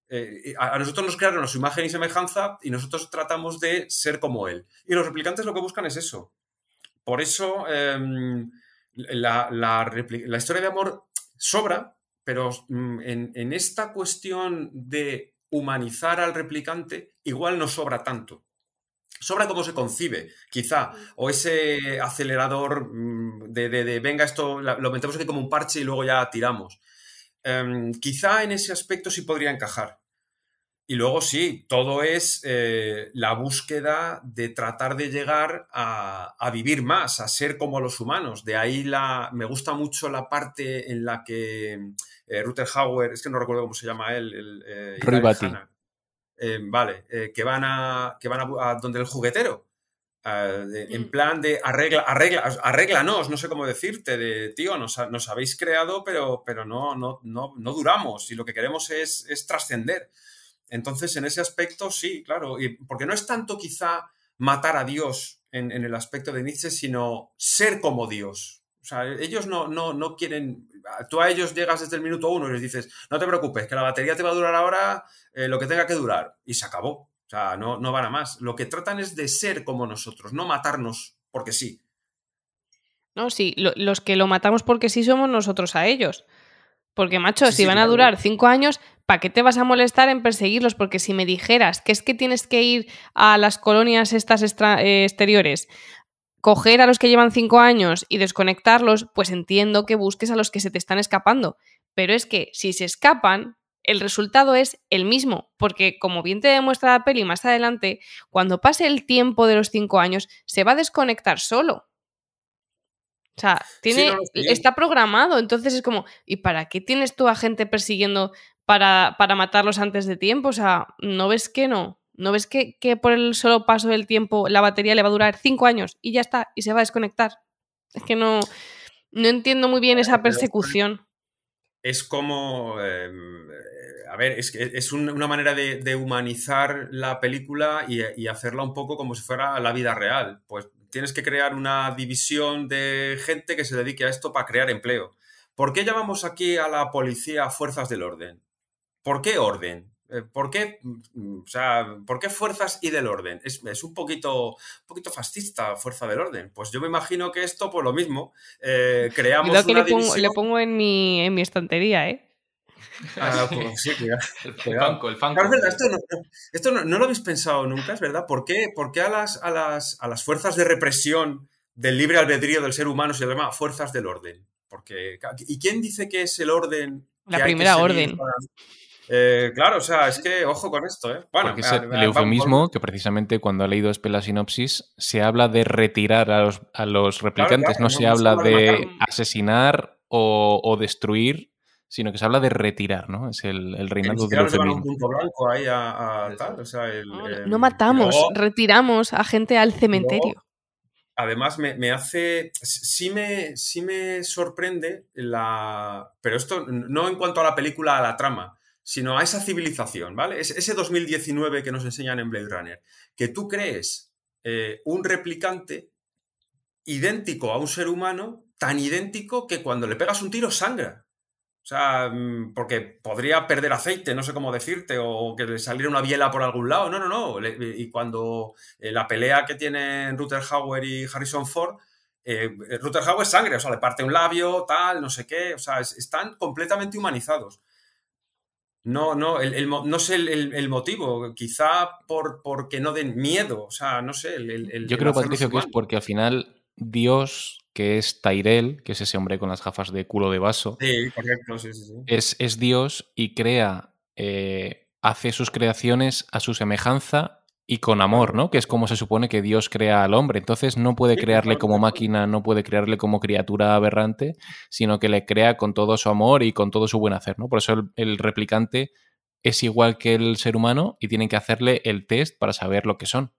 eh, a, nosotros nos crearon su imagen y semejanza y nosotros tratamos de ser como él. Y los replicantes lo que buscan es eso. Por eso em, la, historia de amor sobra, pero mm, en esta cuestión de humanizar al replicante igual no sobra tanto. sobra cómo se concibe, quizá, o ese acelerador mm, de, de, venga, esto lo metemos aquí como un parche y luego ya tiramos. Em, quizá en ese aspecto sí podría encajar. Y luego sí, todo es eh, la búsqueda de tratar de llegar a, vivir más, a ser como los humanos. De ahí la, me gusta mucho la parte en la que eh, Ruther Hauer, es que no recuerdo cómo se llama él, el, eh, eh, vale, que van, a, que van a, donde el juguetero. en mm. plan de arregla, arregla, arreglanos, no sé cómo decirte, de tío, nos, nos habéis creado, pero, pero no, no, no, no duramos y lo que queremos es, es trascender. Entonces, en ese aspecto, sí, claro, y porque no es tanto quizá matar a Dios en, el aspecto de Nietzsche, sino ser como Dios. Sea, ellos no, no, no quieren. Tú a ellos llegas desde el minuto uno y les dices, no te preocupes, que la batería te va a durar ahora eh, lo que tenga que durar. Y se acabó. O sea, no, no van a más. Lo que tratan es de ser como nosotros, no matarnos porque sí. No, sí, los que lo matamos porque sí somos nosotros a ellos. Porque, macho, si van a durar cinco años, ¿para qué te vas a molestar en perseguirlos? Porque si me dijeras que es que tienes que ir a las colonias estas eh, exteriores, coger a los que llevan cinco años y desconectarlos, pues entiendo que busques a los que se te están escapando. Pero es que si se escapan, el resultado es el mismo, porque como bien te demuestra la peli más adelante, cuando pase el tiempo de los cinco años, se va a desconectar solo. O sea, tiene, está programado, entonces es como, ¿y para qué tienes tú a gente persiguiendo para, para matarlos antes de tiempo? O sea, ¿no ves que no? ¿No ves que, por el solo paso del tiempo la batería le va a durar cinco años y ya está, y se va a desconectar? Es que no, no entiendo muy bien esa persecución. Es como... Em, a ver, es, es una manera de, humanizar la película y, y, hacerla un poco como si fuera la vida real. Pues tienes que crear una división de gente que se dedique a esto para crear empleo. ¿Por qué llamamos aquí a la policía fuerzas del orden? ¿Por qué orden? Eh, ¿Por qué, mm, o sea, ¿por qué fuerzas y del orden? Es, un, poquito, un poquito fascista, fuerza del orden. Pues yo me imagino que esto, por lo mismo, eh, creamos una le pongo, le pongo en mi, en mi estantería, ¿eh? Ah, pues sí, El, fanco, el fanco. esto, no, lo habéis pensado nunca, es verdad. ¿Por qué, por qué a, las, a, las, a, las, fuerzas de represión del libre albedrío del ser humano se llama fuerzas del orden? Porque, ¿Y quién dice que es el orden? La primera orden. Eh, claro, o sea, es que ojo con esto, ¿eh? Bueno, es el eufemismo que precisamente cuando ha leído la sinopsis se habla de retirar a los, a los replicantes, no, se habla de asesinar o, o, destruir sino que se habla de retirar, ¿no? Es el, el reinado del un punto blanco ahí a, tal, o sea, no, matamos, retiramos a gente al cementerio. además, me, hace, sí me, sí me sorprende la, pero esto no en cuanto a la película, a la trama, sino a esa civilización, ¿vale? ese 2019 que nos enseñan en Blade Runner, que tú crees eh, un replicante idéntico a un ser humano, tan idéntico que cuando le pegas un tiro sangra. O sea, mm, porque podría perder aceite, no sé cómo decirte, o que le saliera una biela por algún lado. No, no, no. Y cuando eh, la pelea que tienen Ruther Hauer y Harrison Ford, eh, Ruther Hauer sangre, o sea, le parte un labio, tal, no sé qué. O sea, están completamente humanizados. No, no, no sé el, motivo. Quizá por, porque no den miedo. O sea, no sé. Yo creo, Patricio, que es porque al final Dios que es Tyrell, que es ese hombre con las gafas de culo de vaso. Sí, correcto, sí, sí, Es, es, Dios y crea, eh, hace sus creaciones a su semejanza y con amor, ¿no? Que es como se supone que Dios crea al hombre. Entonces no puede crearle como máquina, no puede crearle como criatura aberrante, sino que le crea con todo su amor y con todo su buen hacer, ¿no? Por eso el replicante es igual que el ser humano y tienen que hacerle el test para saber lo que son.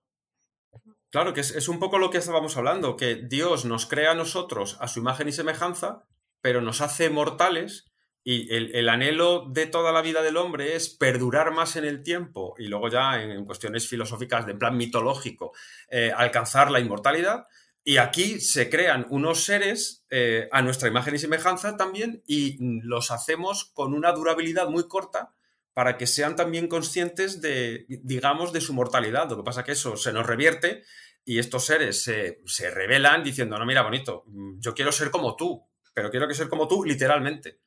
Claro, que es, un poco lo que estábamos hablando, que Dios nos crea a nosotros a su imagen y semejanza, pero nos hace mortales y el, anhelo de toda la vida del hombre es perdurar más en el tiempo y luego ya en, cuestiones filosóficas de plan mitológico, eh, alcanzar la inmortalidad. Y aquí se crean unos seres eh, a nuestra imagen y semejanza también y los hacemos con una durabilidad muy corta para que sean también conscientes de, digamos, de su mortalidad. Lo que pasa es que eso se nos revierte y estos seres se, se revelan diciendo, no, mira, bonito, yo quiero ser como tú, pero quiero que ser como tú literalmente.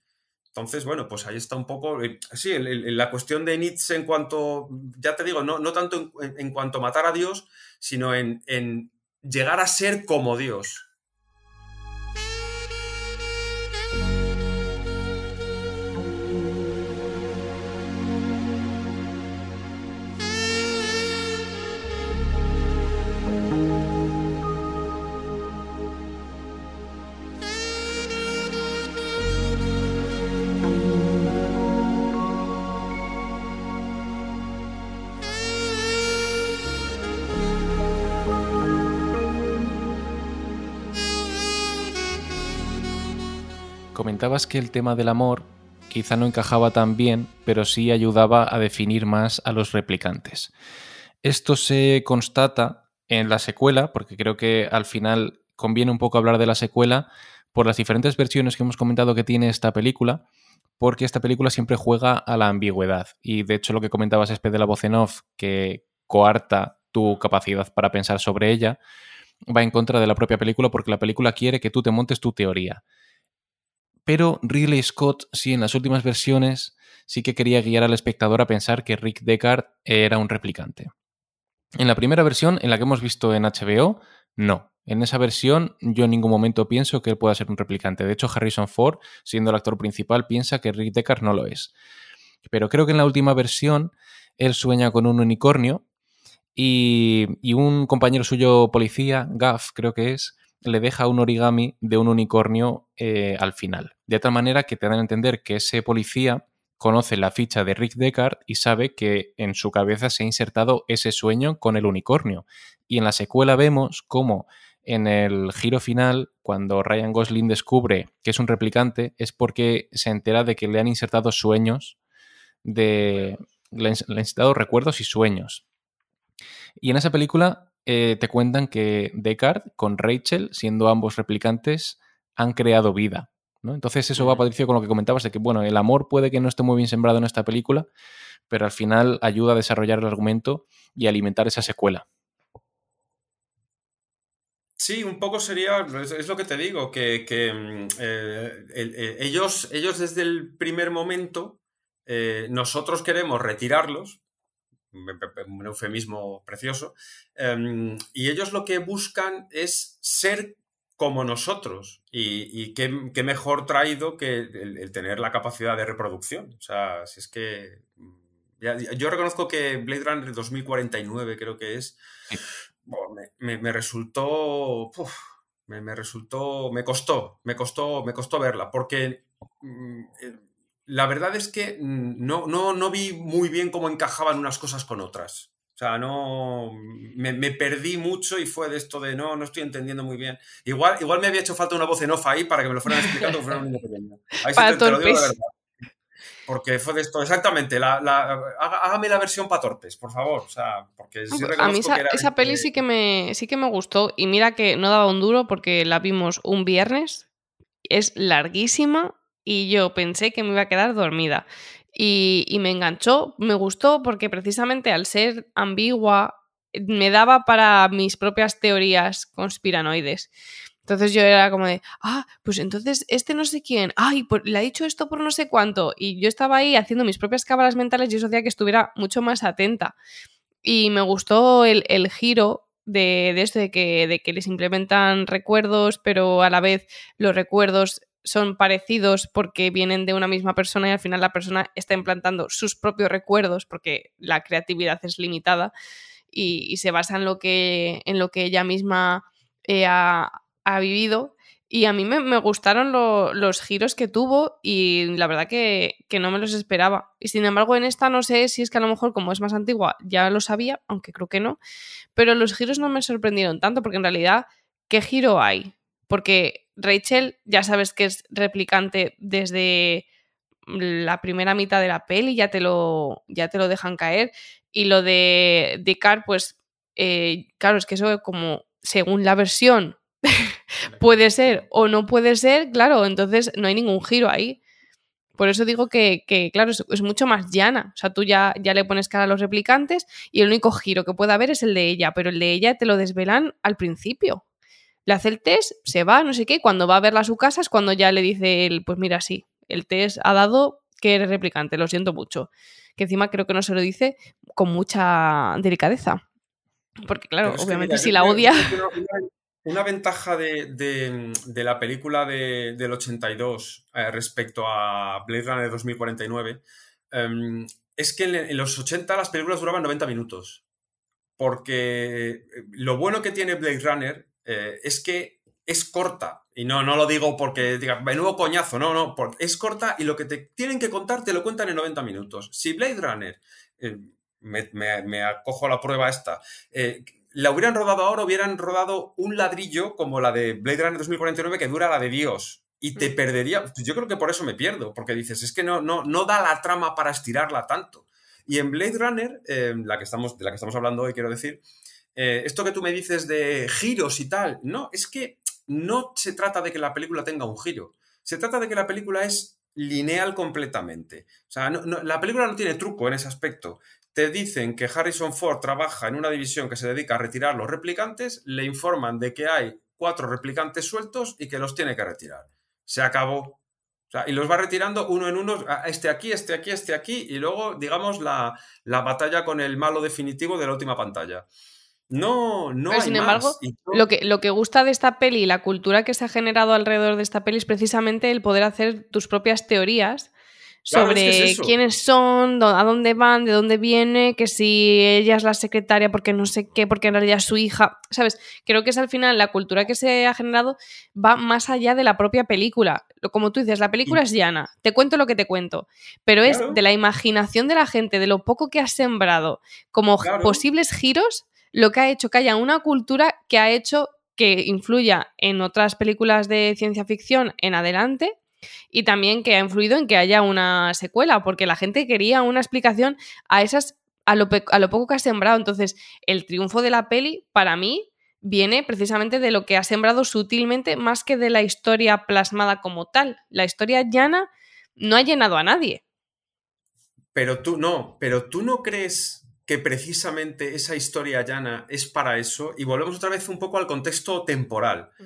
Entonces, bueno, pues ahí está un poco. Eh, sí, la cuestión de Nietzsche en cuanto. Ya te digo, no, no tanto en, cuanto matar a Dios, sino en, en llegar a ser como Dios. Comentabas que el tema del amor quizá no encajaba tan bien, pero sí ayudaba a definir más a los replicantes. Esto se constata en la secuela, porque creo que al final conviene un poco hablar de la secuela por las diferentes versiones que hemos comentado que tiene esta película, porque esta película siempre juega a la ambigüedad. Y de hecho lo que comentabas es de la voz en off, que coarta tu capacidad para pensar sobre ella, va en contra de la propia película porque la película quiere que tú te montes tu teoría pero Ridley Scott sí en las últimas versiones sí que quería guiar al espectador a pensar que Rick Deckard era un replicante. En la primera versión, en la que hemos visto en HBO, no. En esa versión yo en ningún momento pienso que él pueda ser un replicante. De hecho, Harrison Ford, siendo el actor principal, piensa que Rick Deckard no lo es. Pero creo que en la última versión él sueña con un unicornio y, y un compañero suyo policía, Gaff creo que es, le deja un origami de un unicornio eh, al final. De tal manera que te dan a entender que ese policía conoce la ficha de Rick Deckard y sabe que en su cabeza se ha insertado ese sueño con el unicornio. Y en la secuela vemos cómo en el giro final, cuando Ryan Gosling descubre que es un replicante, es porque se entera de que le han insertado sueños de. Le han insertado recuerdos y sueños. Y en esa película eh, te cuentan que Descartes con Rachel, siendo ambos replicantes, han creado vida. ¿no? Entonces eso va, Patricio, con lo que comentabas de que, bueno, el amor puede que no esté muy bien sembrado en esta película, pero al final ayuda a desarrollar el argumento y alimentar esa secuela. Sí, un poco sería, es, lo que te digo, que, mm, eh, eh, ellos, ellos desde el primer momento, nosotros queremos retirarlos, un eufemismo precioso, em, y ellos lo que buscan es ser como nosotros. Y, qué, mejor traído que el, tener la capacidad de reproducción. O sea, si es que. yo reconozco que Blade Runner 2049, creo que es. me, resultó. me, resultó. Me costó. Me costó. Me costó verla. Porque. Mm, eh, la verdad es que mm, no, no, no vi muy bien cómo encajaban unas cosas con otras. O sea, no. Me, perdí mucho y fue de esto de no, no estoy entendiendo muy bien. Igual, igual me había hecho falta una voz en off ahí para que me lo fueran explicando que fuera un niño pequeño. Ahí sí te, lo digo de verdad. Porque fue de esto, exactamente. La, hágame la versión para torpes, por favor. O sea, porque a mí esa, esa peli sí que, me, sí que me gustó. Y mira que no daba un duro porque la vimos un viernes. Es larguísima y yo pensé que me iba a quedar dormida. Y, me enganchó, me gustó porque precisamente al ser ambigua me daba para mis propias teorías conspiranoides. Entonces yo era como de, ah, pues entonces este no sé quién, ay, le ha dicho esto por no sé cuánto. Y yo estaba ahí haciendo mis propias cábalas mentales y eso hacía que estuviera mucho más atenta. Y me gustó el, giro de, de esto que, de que les implementan recuerdos, pero a la vez los recuerdos son parecidos porque vienen de una misma persona y al final la persona está implantando sus propios recuerdos porque la creatividad es limitada y, se basa en lo que, en lo que ella misma eh, ha, vivido. Y a mí me, gustaron los giros que tuvo y la verdad que, que, no me los esperaba. Y sin embargo, en esta no sé si es que a lo mejor como es más antigua ya lo sabía, aunque creo que no. Pero los giros no me sorprendieron tanto porque en realidad, ¿qué giro hay? Porque Rachel ya sabes que es replicante desde la primera mitad de la peli, ya te lo, ya te lo dejan caer. Y lo de Descartes, pues, eh, claro, es que eso como según la versión puede ser o no puede ser, claro, entonces no hay ningún giro ahí. Por eso digo que, claro, es, mucho más llana. O sea, tú ya, ya le pones cara a los replicantes y el único giro que puede haber es el de ella, pero el de ella te lo desvelan al principio le hace el test, se va, no sé qué, cuando va a verla a su casa es cuando ya le dice él, pues mira, sí, el test ha dado que eres replicante, lo siento mucho. Que encima creo que no se lo dice con mucha delicadeza. Porque claro, obviamente si la odia... Una, ventaja de, la película del 82 eh, respecto a Blade Runner 2049 em, es que en, los 80 las películas duraban 90 minutos. Porque eh, lo bueno que tiene Blade Runner eh, es que es corta. Y no, no lo digo porque diga, menudo coñazo, no, no, es corta y lo que te tienen que contar te lo cuentan en 90 minutos. Si Blade Runner, eh, me, acojo a la prueba esta, la hubieran rodado ahora, hubieran rodado un ladrillo como la de Blade Runner 2049 que dura la de Dios. Y te mm. perdería, yo creo que por eso me pierdo, porque dices, es que no, no, no da la trama para estirarla tanto. Y en Blade Runner, la que estamos, de la que estamos hablando hoy, quiero decir, eh, esto que tú me dices de giros y tal, no, es que no se trata de que la película tenga un giro, se trata de que la película es lineal completamente. O sea, la película no tiene truco en ese aspecto. Te dicen que Harrison Ford trabaja en una división que se dedica a retirar los replicantes, le informan de que hay cuatro replicantes sueltos y que los tiene que retirar. Se acabó. y los va retirando uno en uno, este aquí, este aquí, este aquí, y luego, digamos, la, la batalla con el malo definitivo de la última pantalla. No, no Pero, sin embargo, lo, que, lo que gusta de esta peli y la cultura que se ha generado alrededor de esta peli es precisamente el poder hacer tus propias teorías sobre quiénes son, a dónde van, de dónde viene, que si ella es la secretaria porque no sé qué, porque en realidad es su hija, ¿sabes? Creo que es al final la cultura que se ha generado va más allá de la propia película. Como tú dices, la película es llana, te cuento lo que te cuento, pero es de la imaginación de la gente, de lo poco que has sembrado como posibles giros lo que ha hecho que haya una cultura que ha hecho que influya en otras películas de ciencia ficción en adelante y también que ha influido en que haya una secuela, porque la gente quería una explicación a esas a lo, lo poco que ha sembrado. Entonces, el triunfo de la peli, para mí, viene precisamente de lo que ha sembrado sutilmente más que de la historia plasmada como tal. La historia llana no ha llenado a nadie. Pero tú no, pero tú no crees que precisamente esa historia llana es para eso y volvemos otra vez un poco al contexto temporal. Mm.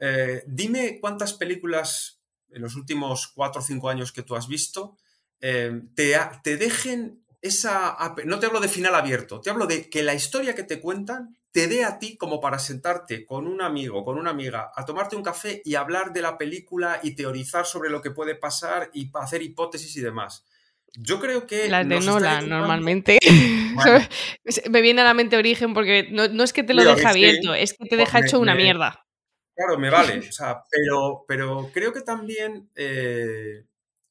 Eh, dime cuántas películas en los últimos cuatro o cinco años que tú has visto eh, te, te, dejen esa... No te hablo de final abierto, te hablo de que la historia que te cuentan te dé a ti como para sentarte con un amigo, con una amiga, a tomarte un café y hablar de la película y teorizar sobre lo que puede pasar y hacer hipótesis y demás. Yo creo que. Las de Nolan, normalmente. Me viene a la mente Origen porque no, es que te lo deja abierto, es que te deja hecho una mierda. Claro, me vale. O sea, pero, pero creo que también. Eh,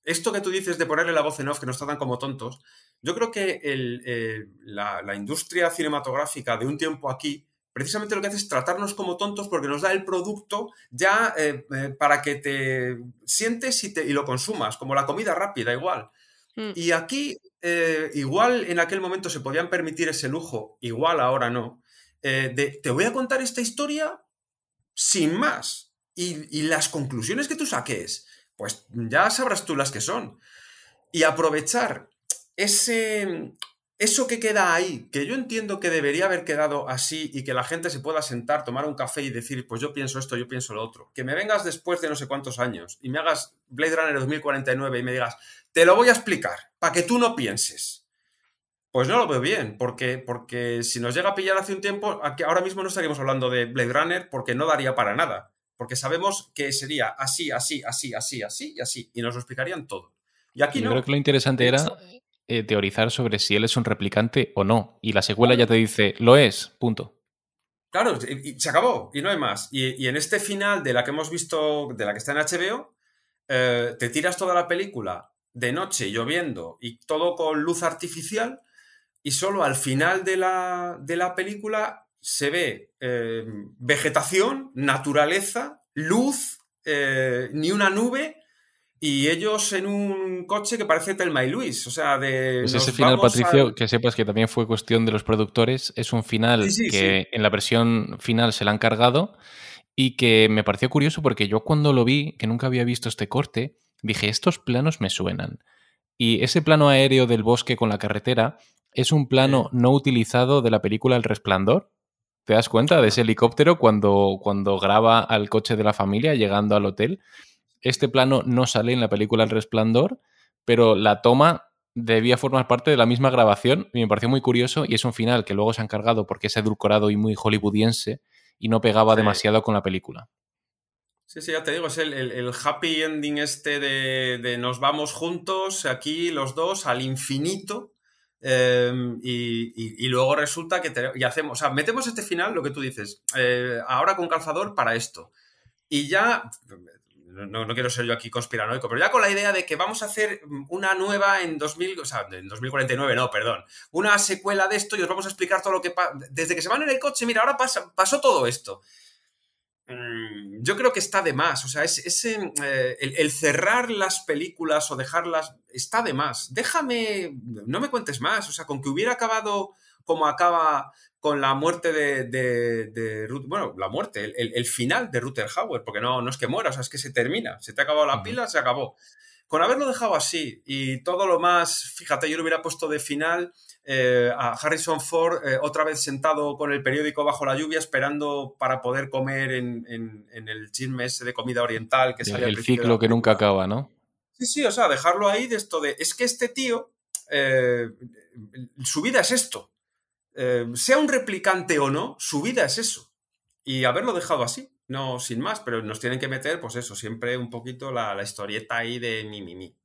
esto que tú dices de ponerle la voz en off, que nos tratan como tontos, yo creo que eh, la, industria cinematográfica de un tiempo aquí precisamente lo que hace es tratarnos como tontos porque nos da el producto ya eh, para que te sientes y, te, y, lo consumas, como la comida rápida igual. Mm. Y aquí, eh, igual en aquel momento se podían permitir ese lujo, igual ahora no, eh, de te voy a contar esta historia sin más. Y, y, las conclusiones que tú saques, pues ya sabrás tú las que son. Y aprovechar ese, eso que queda ahí, que yo entiendo que debería haber quedado así y que la gente se pueda sentar, tomar un café y decir, pues yo pienso esto, yo pienso lo otro. Que me vengas después de no sé cuántos años y me hagas Blade Runner 2049 y me digas, te lo voy a explicar, para que tú no pienses. Pues no lo veo bien, porque, porque si nos llega a pillar hace un tiempo, ahora mismo no estaríamos hablando de Blade Runner porque no daría para nada. Porque sabemos que sería así, así, así, así, así y así. Y nos lo explicarían todo. Y aquí Yo creo que lo interesante era eh, teorizar sobre si él es un replicante o no. Y la secuela ya te dice, lo es, punto. Claro, y se acabó, y no hay más. Y, en este final de la que hemos visto, de la que está en HBO, eh, te tiras toda la película de noche, lloviendo, y todo con luz artificial, y solo al final de la, de la película se ve eh, vegetación, naturaleza, luz, ni una nube, y ellos en un coche que parece Telma y Luis, o sea, de... Pues ese final, Patricio, que sepas que también fue cuestión de los productores, es un final que en la versión final se la han cargado y que me pareció curioso porque yo cuando lo vi, que nunca había visto este corte, dije, estos planos me suenan. Y ese plano aéreo del bosque con la carretera es un plano no utilizado de la película El Resplandor. ¿Te das cuenta de ese helicóptero cuando, cuando graba al coche de la familia llegando al hotel? Este plano no sale en la película El Resplandor, pero la toma debía formar parte de la misma grabación y me pareció muy curioso y es un final que luego se ha encargado porque es edulcorado y muy hollywoodiense y no pegaba demasiado con la película. Sí, sí, ya te digo, es el, happy ending este de, nos vamos juntos aquí los dos al infinito em, y, luego resulta que y hacemos, o sea, metemos este final, lo que tú dices, eh, ahora con calzador para esto. Y ya, no, no, quiero ser yo aquí conspiranoico, pero ya con la idea de que vamos a hacer una nueva en 2000, o sea, en 2049, no, perdón, una secuela de esto y os vamos a explicar todo lo que pasa. Desde que se van en el coche, mira, ahora pasa, pasó todo esto. Mm, yo creo que está de más, o sea, es, eh, el, cerrar las películas o dejarlas está de más. Déjame, no me cuentes más, o sea, con que hubiera acabado como acaba con la muerte de, de, bueno, la muerte, el, final de Ruther Hauer, porque no, no es que muera, o sea, es que se termina, se te ha acabado la pila, se acabó. Con haberlo dejado así y todo lo más, fíjate, yo lo hubiera puesto de final eh, a Harrison Ford eh, otra vez sentado con el periódico bajo la lluvia esperando para poder comer en, el chisme ese de comida oriental que sale El ciclo que nunca acaba, ¿no? Sí, sí, o sea, dejarlo ahí de esto de, es que este tío, eh, su vida es esto. Eh, sea un replicante o no, su vida es eso. Y haberlo dejado así, no sin más, pero nos tienen que meter, pues eso, siempre un poquito la, historieta ahí de mi, mi, mi.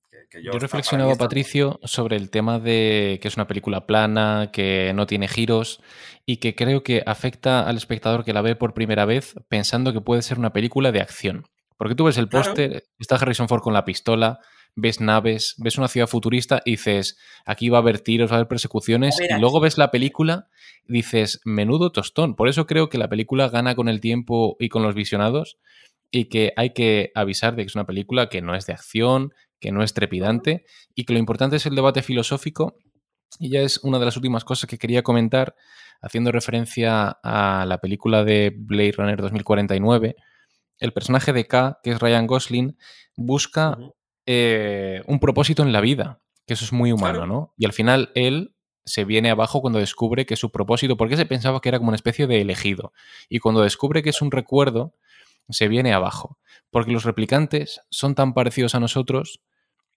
yo, reflexionaba, Patricio, sobre el tema de que es una película plana, que no tiene giros y que creo que afecta al espectador que la ve por primera vez pensando que puede ser una película de acción. Porque tú ves el póster, está Harrison Ford con la pistola, ves naves, ves una ciudad futurista y dices, aquí va a haber tiros, va a haber persecuciones, y luego ves la película y dices, menudo tostón. Por eso creo que la película gana con el tiempo y con los visionados y que hay que avisar de que es una película que no es de acción, que no es trepidante y que lo importante es el debate filosófico. Y ya es una de las últimas cosas que quería comentar, haciendo referencia a la película de Blade Runner 2049. El personaje de K, que es Ryan Gosling, busca eh, un propósito en la vida, que eso es muy humano, ¿no? Y al final él se viene abajo cuando descubre que su propósito, porque se pensaba que era como una especie de elegido, y cuando descubre que es un recuerdo, se viene abajo, porque los replicantes son tan parecidos a nosotros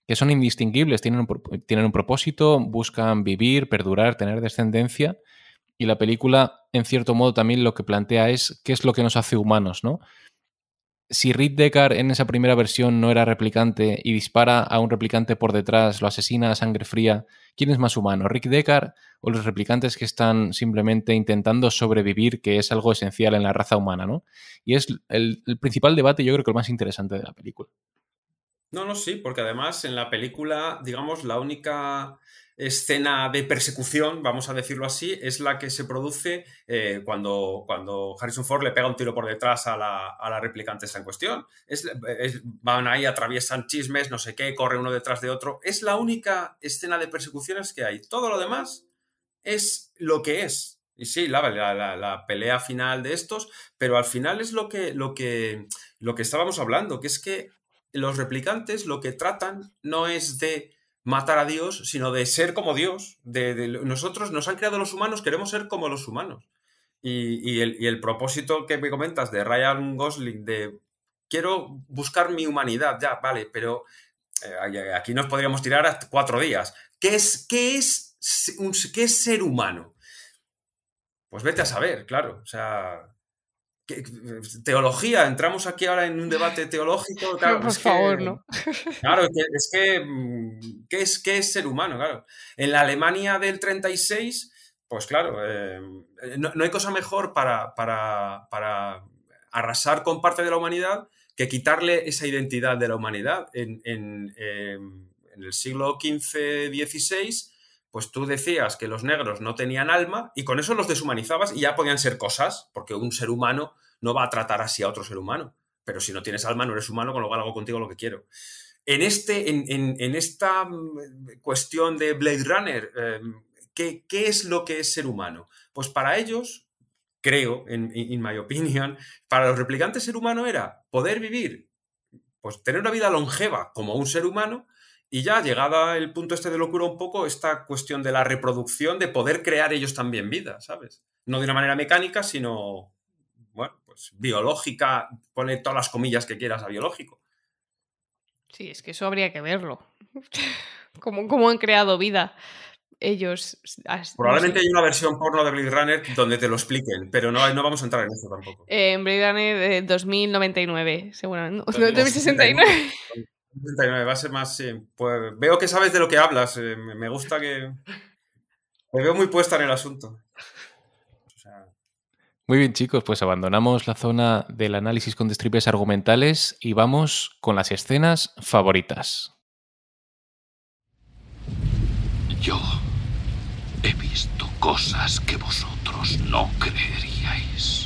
que son indistinguibles, tienen un, tienen un propósito, buscan vivir, perdurar, tener descendencia, y la película, en cierto modo, también lo que plantea es qué es lo que nos hace humanos, ¿no? Si Rick Deckard en esa primera versión no era replicante y dispara a un replicante por detrás, lo asesina a sangre fría, ¿quién es más humano? ¿Rick Deckard o los replicantes que están simplemente intentando sobrevivir, que es algo esencial en la raza humana, ¿no? Y es el, el principal debate, yo creo que el más interesante de la película. No, no, sí, porque además en la película, digamos, la única escena de persecución, vamos a decirlo así, es la que se produce eh, cuando, cuando Harrison Ford le pega un tiro por detrás a la, a la replicante en cuestión. Es, van ahí, atraviesan chismes, no sé qué, corre uno detrás de otro. Es la única escena de persecuciones que hay. Todo lo demás es lo que es. Y sí, la, la, la, pelea final de estos, pero al final es lo que, lo, que, lo que estábamos hablando, que es que los replicantes lo que tratan no es de matar a Dios, sino de ser como Dios. De, nosotros nos han creado los humanos, queremos ser como los humanos. Y, el, propósito que me comentas de Ryan Gosling, de quiero buscar mi humanidad, ya, vale, pero eh, aquí nos podríamos tirar hasta cuatro días. ¿Qué es, qué, es, ¿Qué es ser humano? Pues vete a saber, claro. O sea, teología, entramos aquí ahora en un debate teológico. Claro, por favor, ¿no? Claro, es que, mm, ¿qué es, ¿qué es ser humano? Claro. En la Alemania del 36, pues claro, eh, no, hay cosa mejor para, para, para, arrasar con parte de la humanidad que quitarle esa identidad de la humanidad. En, en, em, en el siglo XV-XVI, pues tú decías que los negros no tenían alma y con eso los deshumanizabas y ya podían ser cosas, porque un ser humano no va a tratar así a otro ser humano. Pero si no tienes alma, no eres humano, con lo cual hago contigo lo que quiero. En, este, en, esta mm, cuestión de Blade Runner, em, ¿qué, es lo que es ser humano? Pues para ellos, creo, en my opinion, para los replicantes ser humano era poder vivir, pues tener una vida longeva como un ser humano, y ya llegada el punto este de locura un poco, esta cuestión de la reproducción, de poder crear ellos también vida, ¿sabes? No de una manera mecánica, sino, bueno, pues biológica, pone todas las comillas que quieras a biológico. Sí, es que eso habría que verlo. ¿Cómo, cómo han creado vida ellos? Probablemente hay una versión porno de Blade Runner donde te lo expliquen, pero no, no vamos a entrar en eso tampoco. Eh, en Blade Runner de 2099, seguramente. 2069. 2069, va a ser más, sí. Pues veo que sabes de lo que hablas. Eh, me gusta que... Me veo muy puesta en el asunto. Muy bien, chicos, pues abandonamos la zona del análisis con destripes argumentales y vamos con las escenas favoritas. Yo he visto cosas que vosotros no creeríais.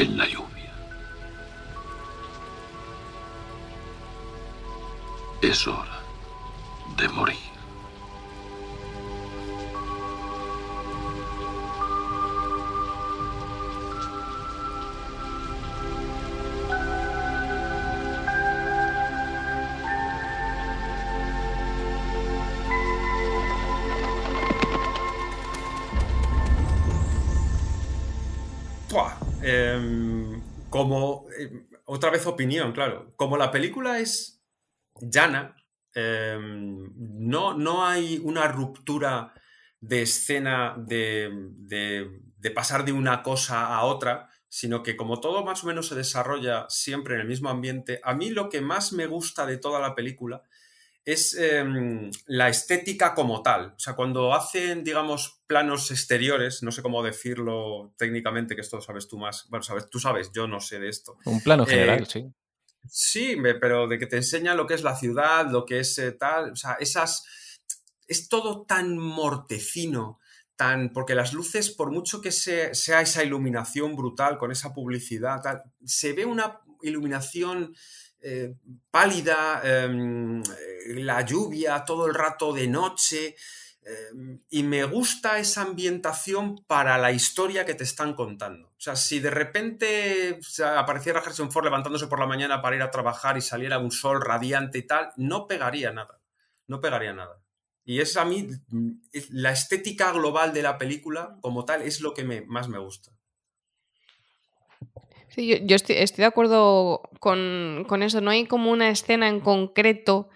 en la lluvia. Es hora de morir. Como em, otra vez opinión, claro. Como la película es llana, Em, no, no hay una ruptura de escena de, pasar de una cosa a otra, sino que como todo más o menos se desarrolla siempre en el mismo ambiente, a mí lo que más me gusta de toda la película es em, la estética como tal. O sea, cuando hacen, digamos, planos exteriores, no sé cómo decirlo técnicamente, que esto sabes tú más, bueno, sabes, tú sabes, yo no sé de esto. Un plano general, eh, sí. Sí, pero de que te enseña lo que es la ciudad, lo que es eh, tal, o sea, esas... Es todo tan mortecino, tan... Porque las luces, por mucho que sea esa iluminación brutal con esa publicidad, tal, se ve una iluminación eh, pálida, em, la lluvia todo el rato de noche, Em, y me gusta esa ambientación para la historia que te están contando. O sea, si de repente apareciera Harrison Ford levantándose por la mañana para ir a trabajar y saliera un sol radiante y tal, no pegaría nada. No pegaría nada. Y es a mí, la estética global de la película como tal es lo que más me gusta. Sí, yo, estoy, de acuerdo con, con, eso. No hay como una escena en concreto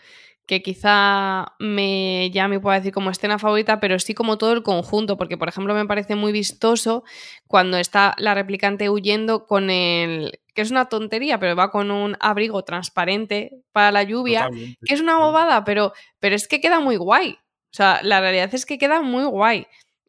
que quizá me ya me pueda decir como escena favorita, pero sí como todo el conjunto, porque por ejemplo me parece muy vistoso cuando está la replicante huyendo con el que es una tontería, pero va con un abrigo transparente para la lluvia, que es una bobada, pero, pero es que queda muy guay. O sea, la realidad es que queda muy guay.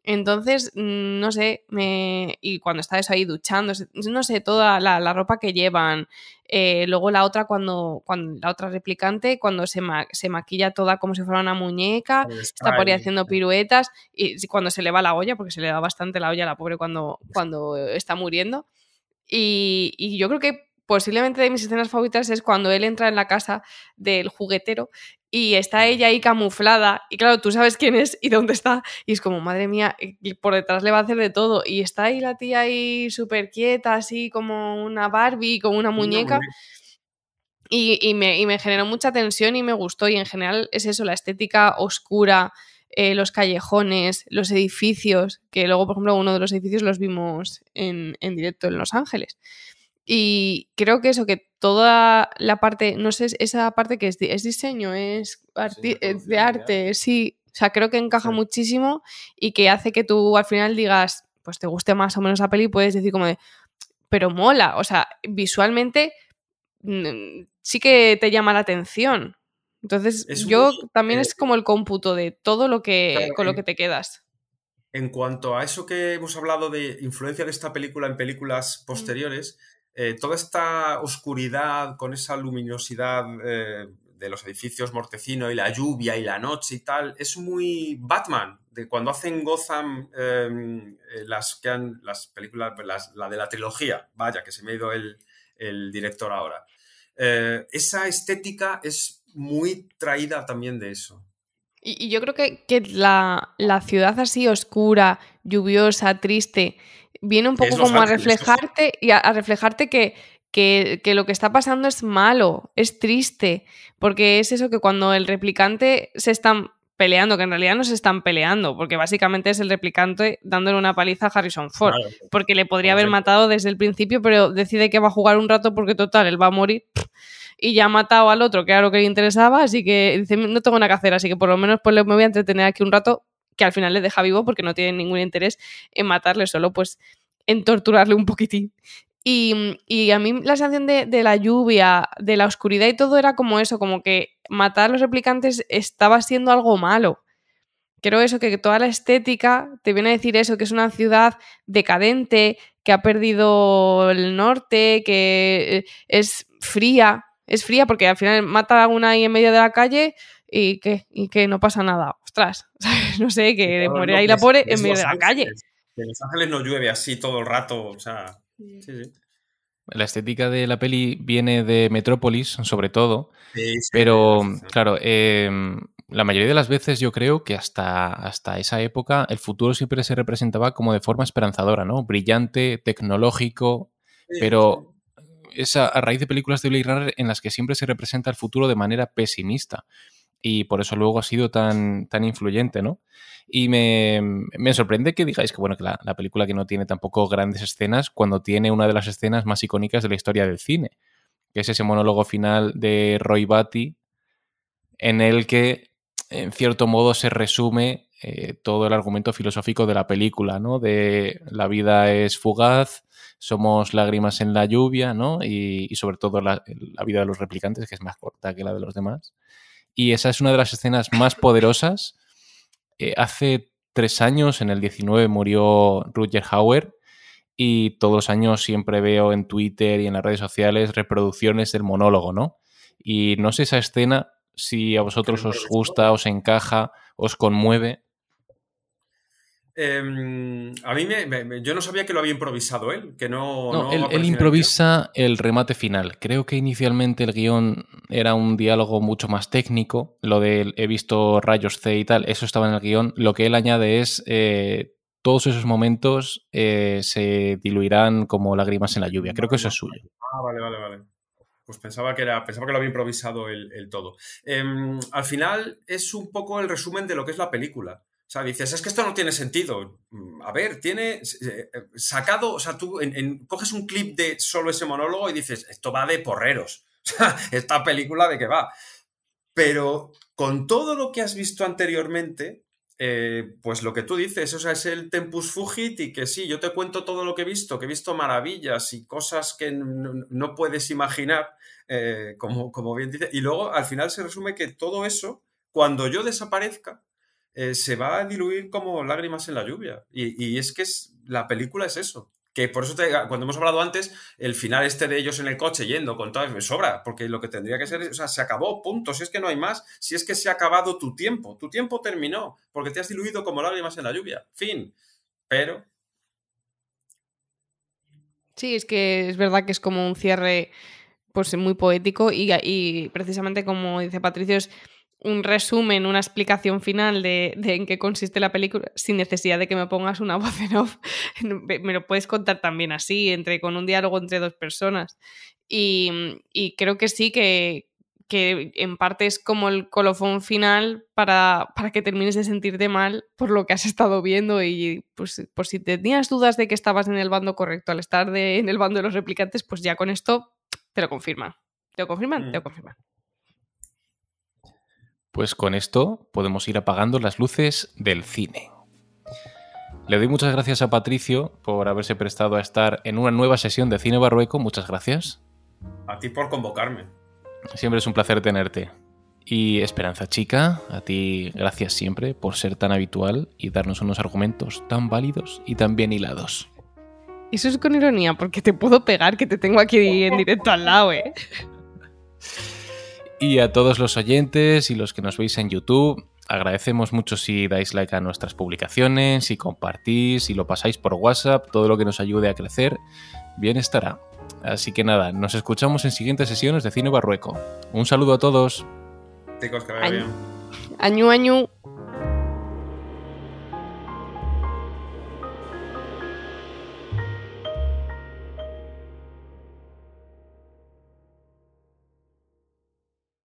Entonces, mm, no sé, me... y cuando está eso ahí duchando, no sé, toda la, ropa que llevan. Eh, luego la otra, cuando, cuando la otra replicante, cuando se, se maquilla toda como si fuera una muñeca, está por ahí haciendo piruetas, y cuando se le va la olla, porque se le da bastante la olla a la pobre cuando, cuando está muriendo. Y, y yo creo que posiblemente de mis escenas favoritas es cuando él entra en la casa del juguetero y está ella ahí camuflada y claro, tú sabes quién es y dónde está y es como, madre mía, y por detrás le va a hacer de todo y está ahí la tía ahí súper quieta, así como una Barbie, como una muñeca. Y, me, generó mucha tensión y me gustó y en general es eso, la estética oscura, eh, los callejones, los edificios, que luego, por ejemplo, uno de los edificios los vimos en, en directo en Los Ángeles. Y creo que eso, que toda la parte, no sé, esa parte que es, es diseño, es, eh, de arte, sí. O sea, creo que encaja muchísimo y que hace que tú al final digas, pues te guste más o menos la peli y puedes decir como de, pero mola. O sea, visualmente mm, sí que te llama la atención. Entonces, yo también es como el cómputo de todo lo que, con lo que te quedas. En cuanto a eso que hemos hablado de influencia de esta película en películas posteriores, eh, toda esta oscuridad con esa luminosidad eh, de los edificios mortecino y la lluvia y la noche y tal, es muy Batman, de cuando hacen Gotham eh, las, que han, las películas, la de la trilogía, vaya, que se me ha ido el, director ahora. Esa estética es muy traída también de eso. Y, yo creo que, que la, la, ciudad así oscura, lluviosa, triste, viene un poco como a reflejarte y a reflejarte que que, lo que está pasando es malo, es triste, porque es eso que cuando el replicante se están peleando, que en realidad no se están peleando, porque básicamente es el replicante dándole una paliza a Harrison Ford, porque le podría haber matado desde el principio, pero decide que va a jugar un rato porque total, él va a morir y ya ha matado al otro, que era lo que le interesaba, así que dice, no tengo nada que hacer, así que por lo menos pues me voy a entretener aquí un rato, que al final le deja vivo porque no tiene ningún interés en matarle, solo pues en torturarle un poquitín. Y, a mí la sensación de, la lluvia, de la oscuridad y todo era como eso, como que matar a los replicantes estaba siendo algo malo. Creo eso, que toda la estética te viene a decir eso, que es una ciudad decadente, que ha perdido el norte, que eh, es fría. Es fría porque al final mata a una ahí en medio de la calle y que, y que no pasa nada. Ostras, no sé, que muere ahí la pobre en medio de la calle. En Los Ángeles no llueve así todo el rato, o sea. La estética de la peli viene de Metrópolis, sobre todo. pero, claro, em, la mayoría de las veces yo creo que hasta, hasta esa época el futuro siempre se representaba como de forma esperanzadora, ¿no? Brillante, tecnológico, pero es a, raíz de películas de Blade Runner en las que siempre se representa el futuro de manera pesimista. Y por eso luego ha sido tan, tan influyente, ¿no? Y me, sorprende que digáis que, bueno, que la, película que no tiene tampoco grandes escenas, cuando tiene una de las escenas más icónicas de la historia del cine, que es ese monólogo final de Roy Batty, en el que, en cierto modo, se resume eh, todo el argumento filosófico de la película, ¿no? De la vida es fugaz, somos lágrimas en la lluvia, ¿no? Y, sobre todo la, la, vida de los replicantes, que es más corta que la de los demás. Y esa es una de las escenas más poderosas eh, hace tres años, en el 19, murió Roger Hauer y todos los años siempre veo en Twitter y en las redes sociales reproducciones del monólogo, ¿no? Y no sé esa escena si a vosotros os gusta, os encaja, os conmueve. Em, a mí me, yo no sabía que lo había improvisado él, que no. no, él, improvisa el, remate final. Creo que inicialmente el guion era un diálogo mucho más técnico. Lo de he visto rayos C y tal, eso estaba en el guion. Lo que él añade es eh, todos esos momentos eh, se diluirán como lágrimas en la lluvia. Creo que eso es suyo. Ah, vale, vale, vale. Pues pensaba que, era, pensaba que lo había improvisado el, todo. Em, al final es un poco el resumen de lo que es la película. O sea, dices, es que esto no tiene sentido. Mm, a ver, tiene eh, eh, sacado, o sea, tú coges un clip de solo ese monólogo y dices, esto va de porreros. O sea, esta película de qué va. Pero con todo lo que has visto anteriormente, eh, pues lo que tú dices, o sea, es el tempus fugit y que sí, yo te cuento todo lo que he visto, que he visto maravillas y cosas que no, puedes imaginar, como, como bien dice, y luego al final se resume que todo eso, cuando yo desaparezca, eh, se va a diluir como lágrimas en la lluvia. Y, es que es, la película es eso. Que por eso, cuando hemos hablado antes, el final este de ellos en el coche yendo con todo, me sobra, porque lo que tendría que ser, o sea, se acabó, punto. Si es que no hay más, si es que se ha acabado tu tiempo, tu tiempo terminó, porque te has diluido como lágrimas en la lluvia. Fin. Pero. Sí, es que es verdad que es como un cierre pues muy poético y, y precisamente como dice Patricio, es un resumen, una explicación final de, en qué consiste la película, sin necesidad de que me pongas una voz en off. me lo puedes contar también así, entre, con un diálogo entre dos personas. Y, creo que sí, que, que, en parte es como el colofón final para, para, que termines de sentirte mal por lo que has estado viendo. Y pues por si tenías dudas de que estabas en el bando correcto al estar en el bando de los replicantes, pues ya con esto te lo confirman. ¿Te lo confirman? Te lo mm. confirman. Pues con esto podemos ir apagando las luces del cine. Le doy muchas gracias a Patricio por haberse prestado a estar en una nueva sesión de Cine Barrueco. Muchas gracias. A ti por convocarme. Siempre es un placer tenerte. Y Esperanza Chica, a ti gracias siempre por ser tan habitual y darnos unos argumentos tan válidos y tan bien hilados. Eso es con ironía, porque te puedo pegar que te tengo aquí en directo al lado, ¿eh? Y a todos los oyentes y los que nos veis en YouTube, agradecemos mucho si dais like a nuestras publicaciones, si compartís, si lo pasáis por WhatsApp, todo lo que nos ayude a crecer, bien estará. Así que nada, nos escuchamos en siguientes sesiones de Cine Barrueco. Un saludo a todos. Chicos, que vaya Año. bien. Añu, añu.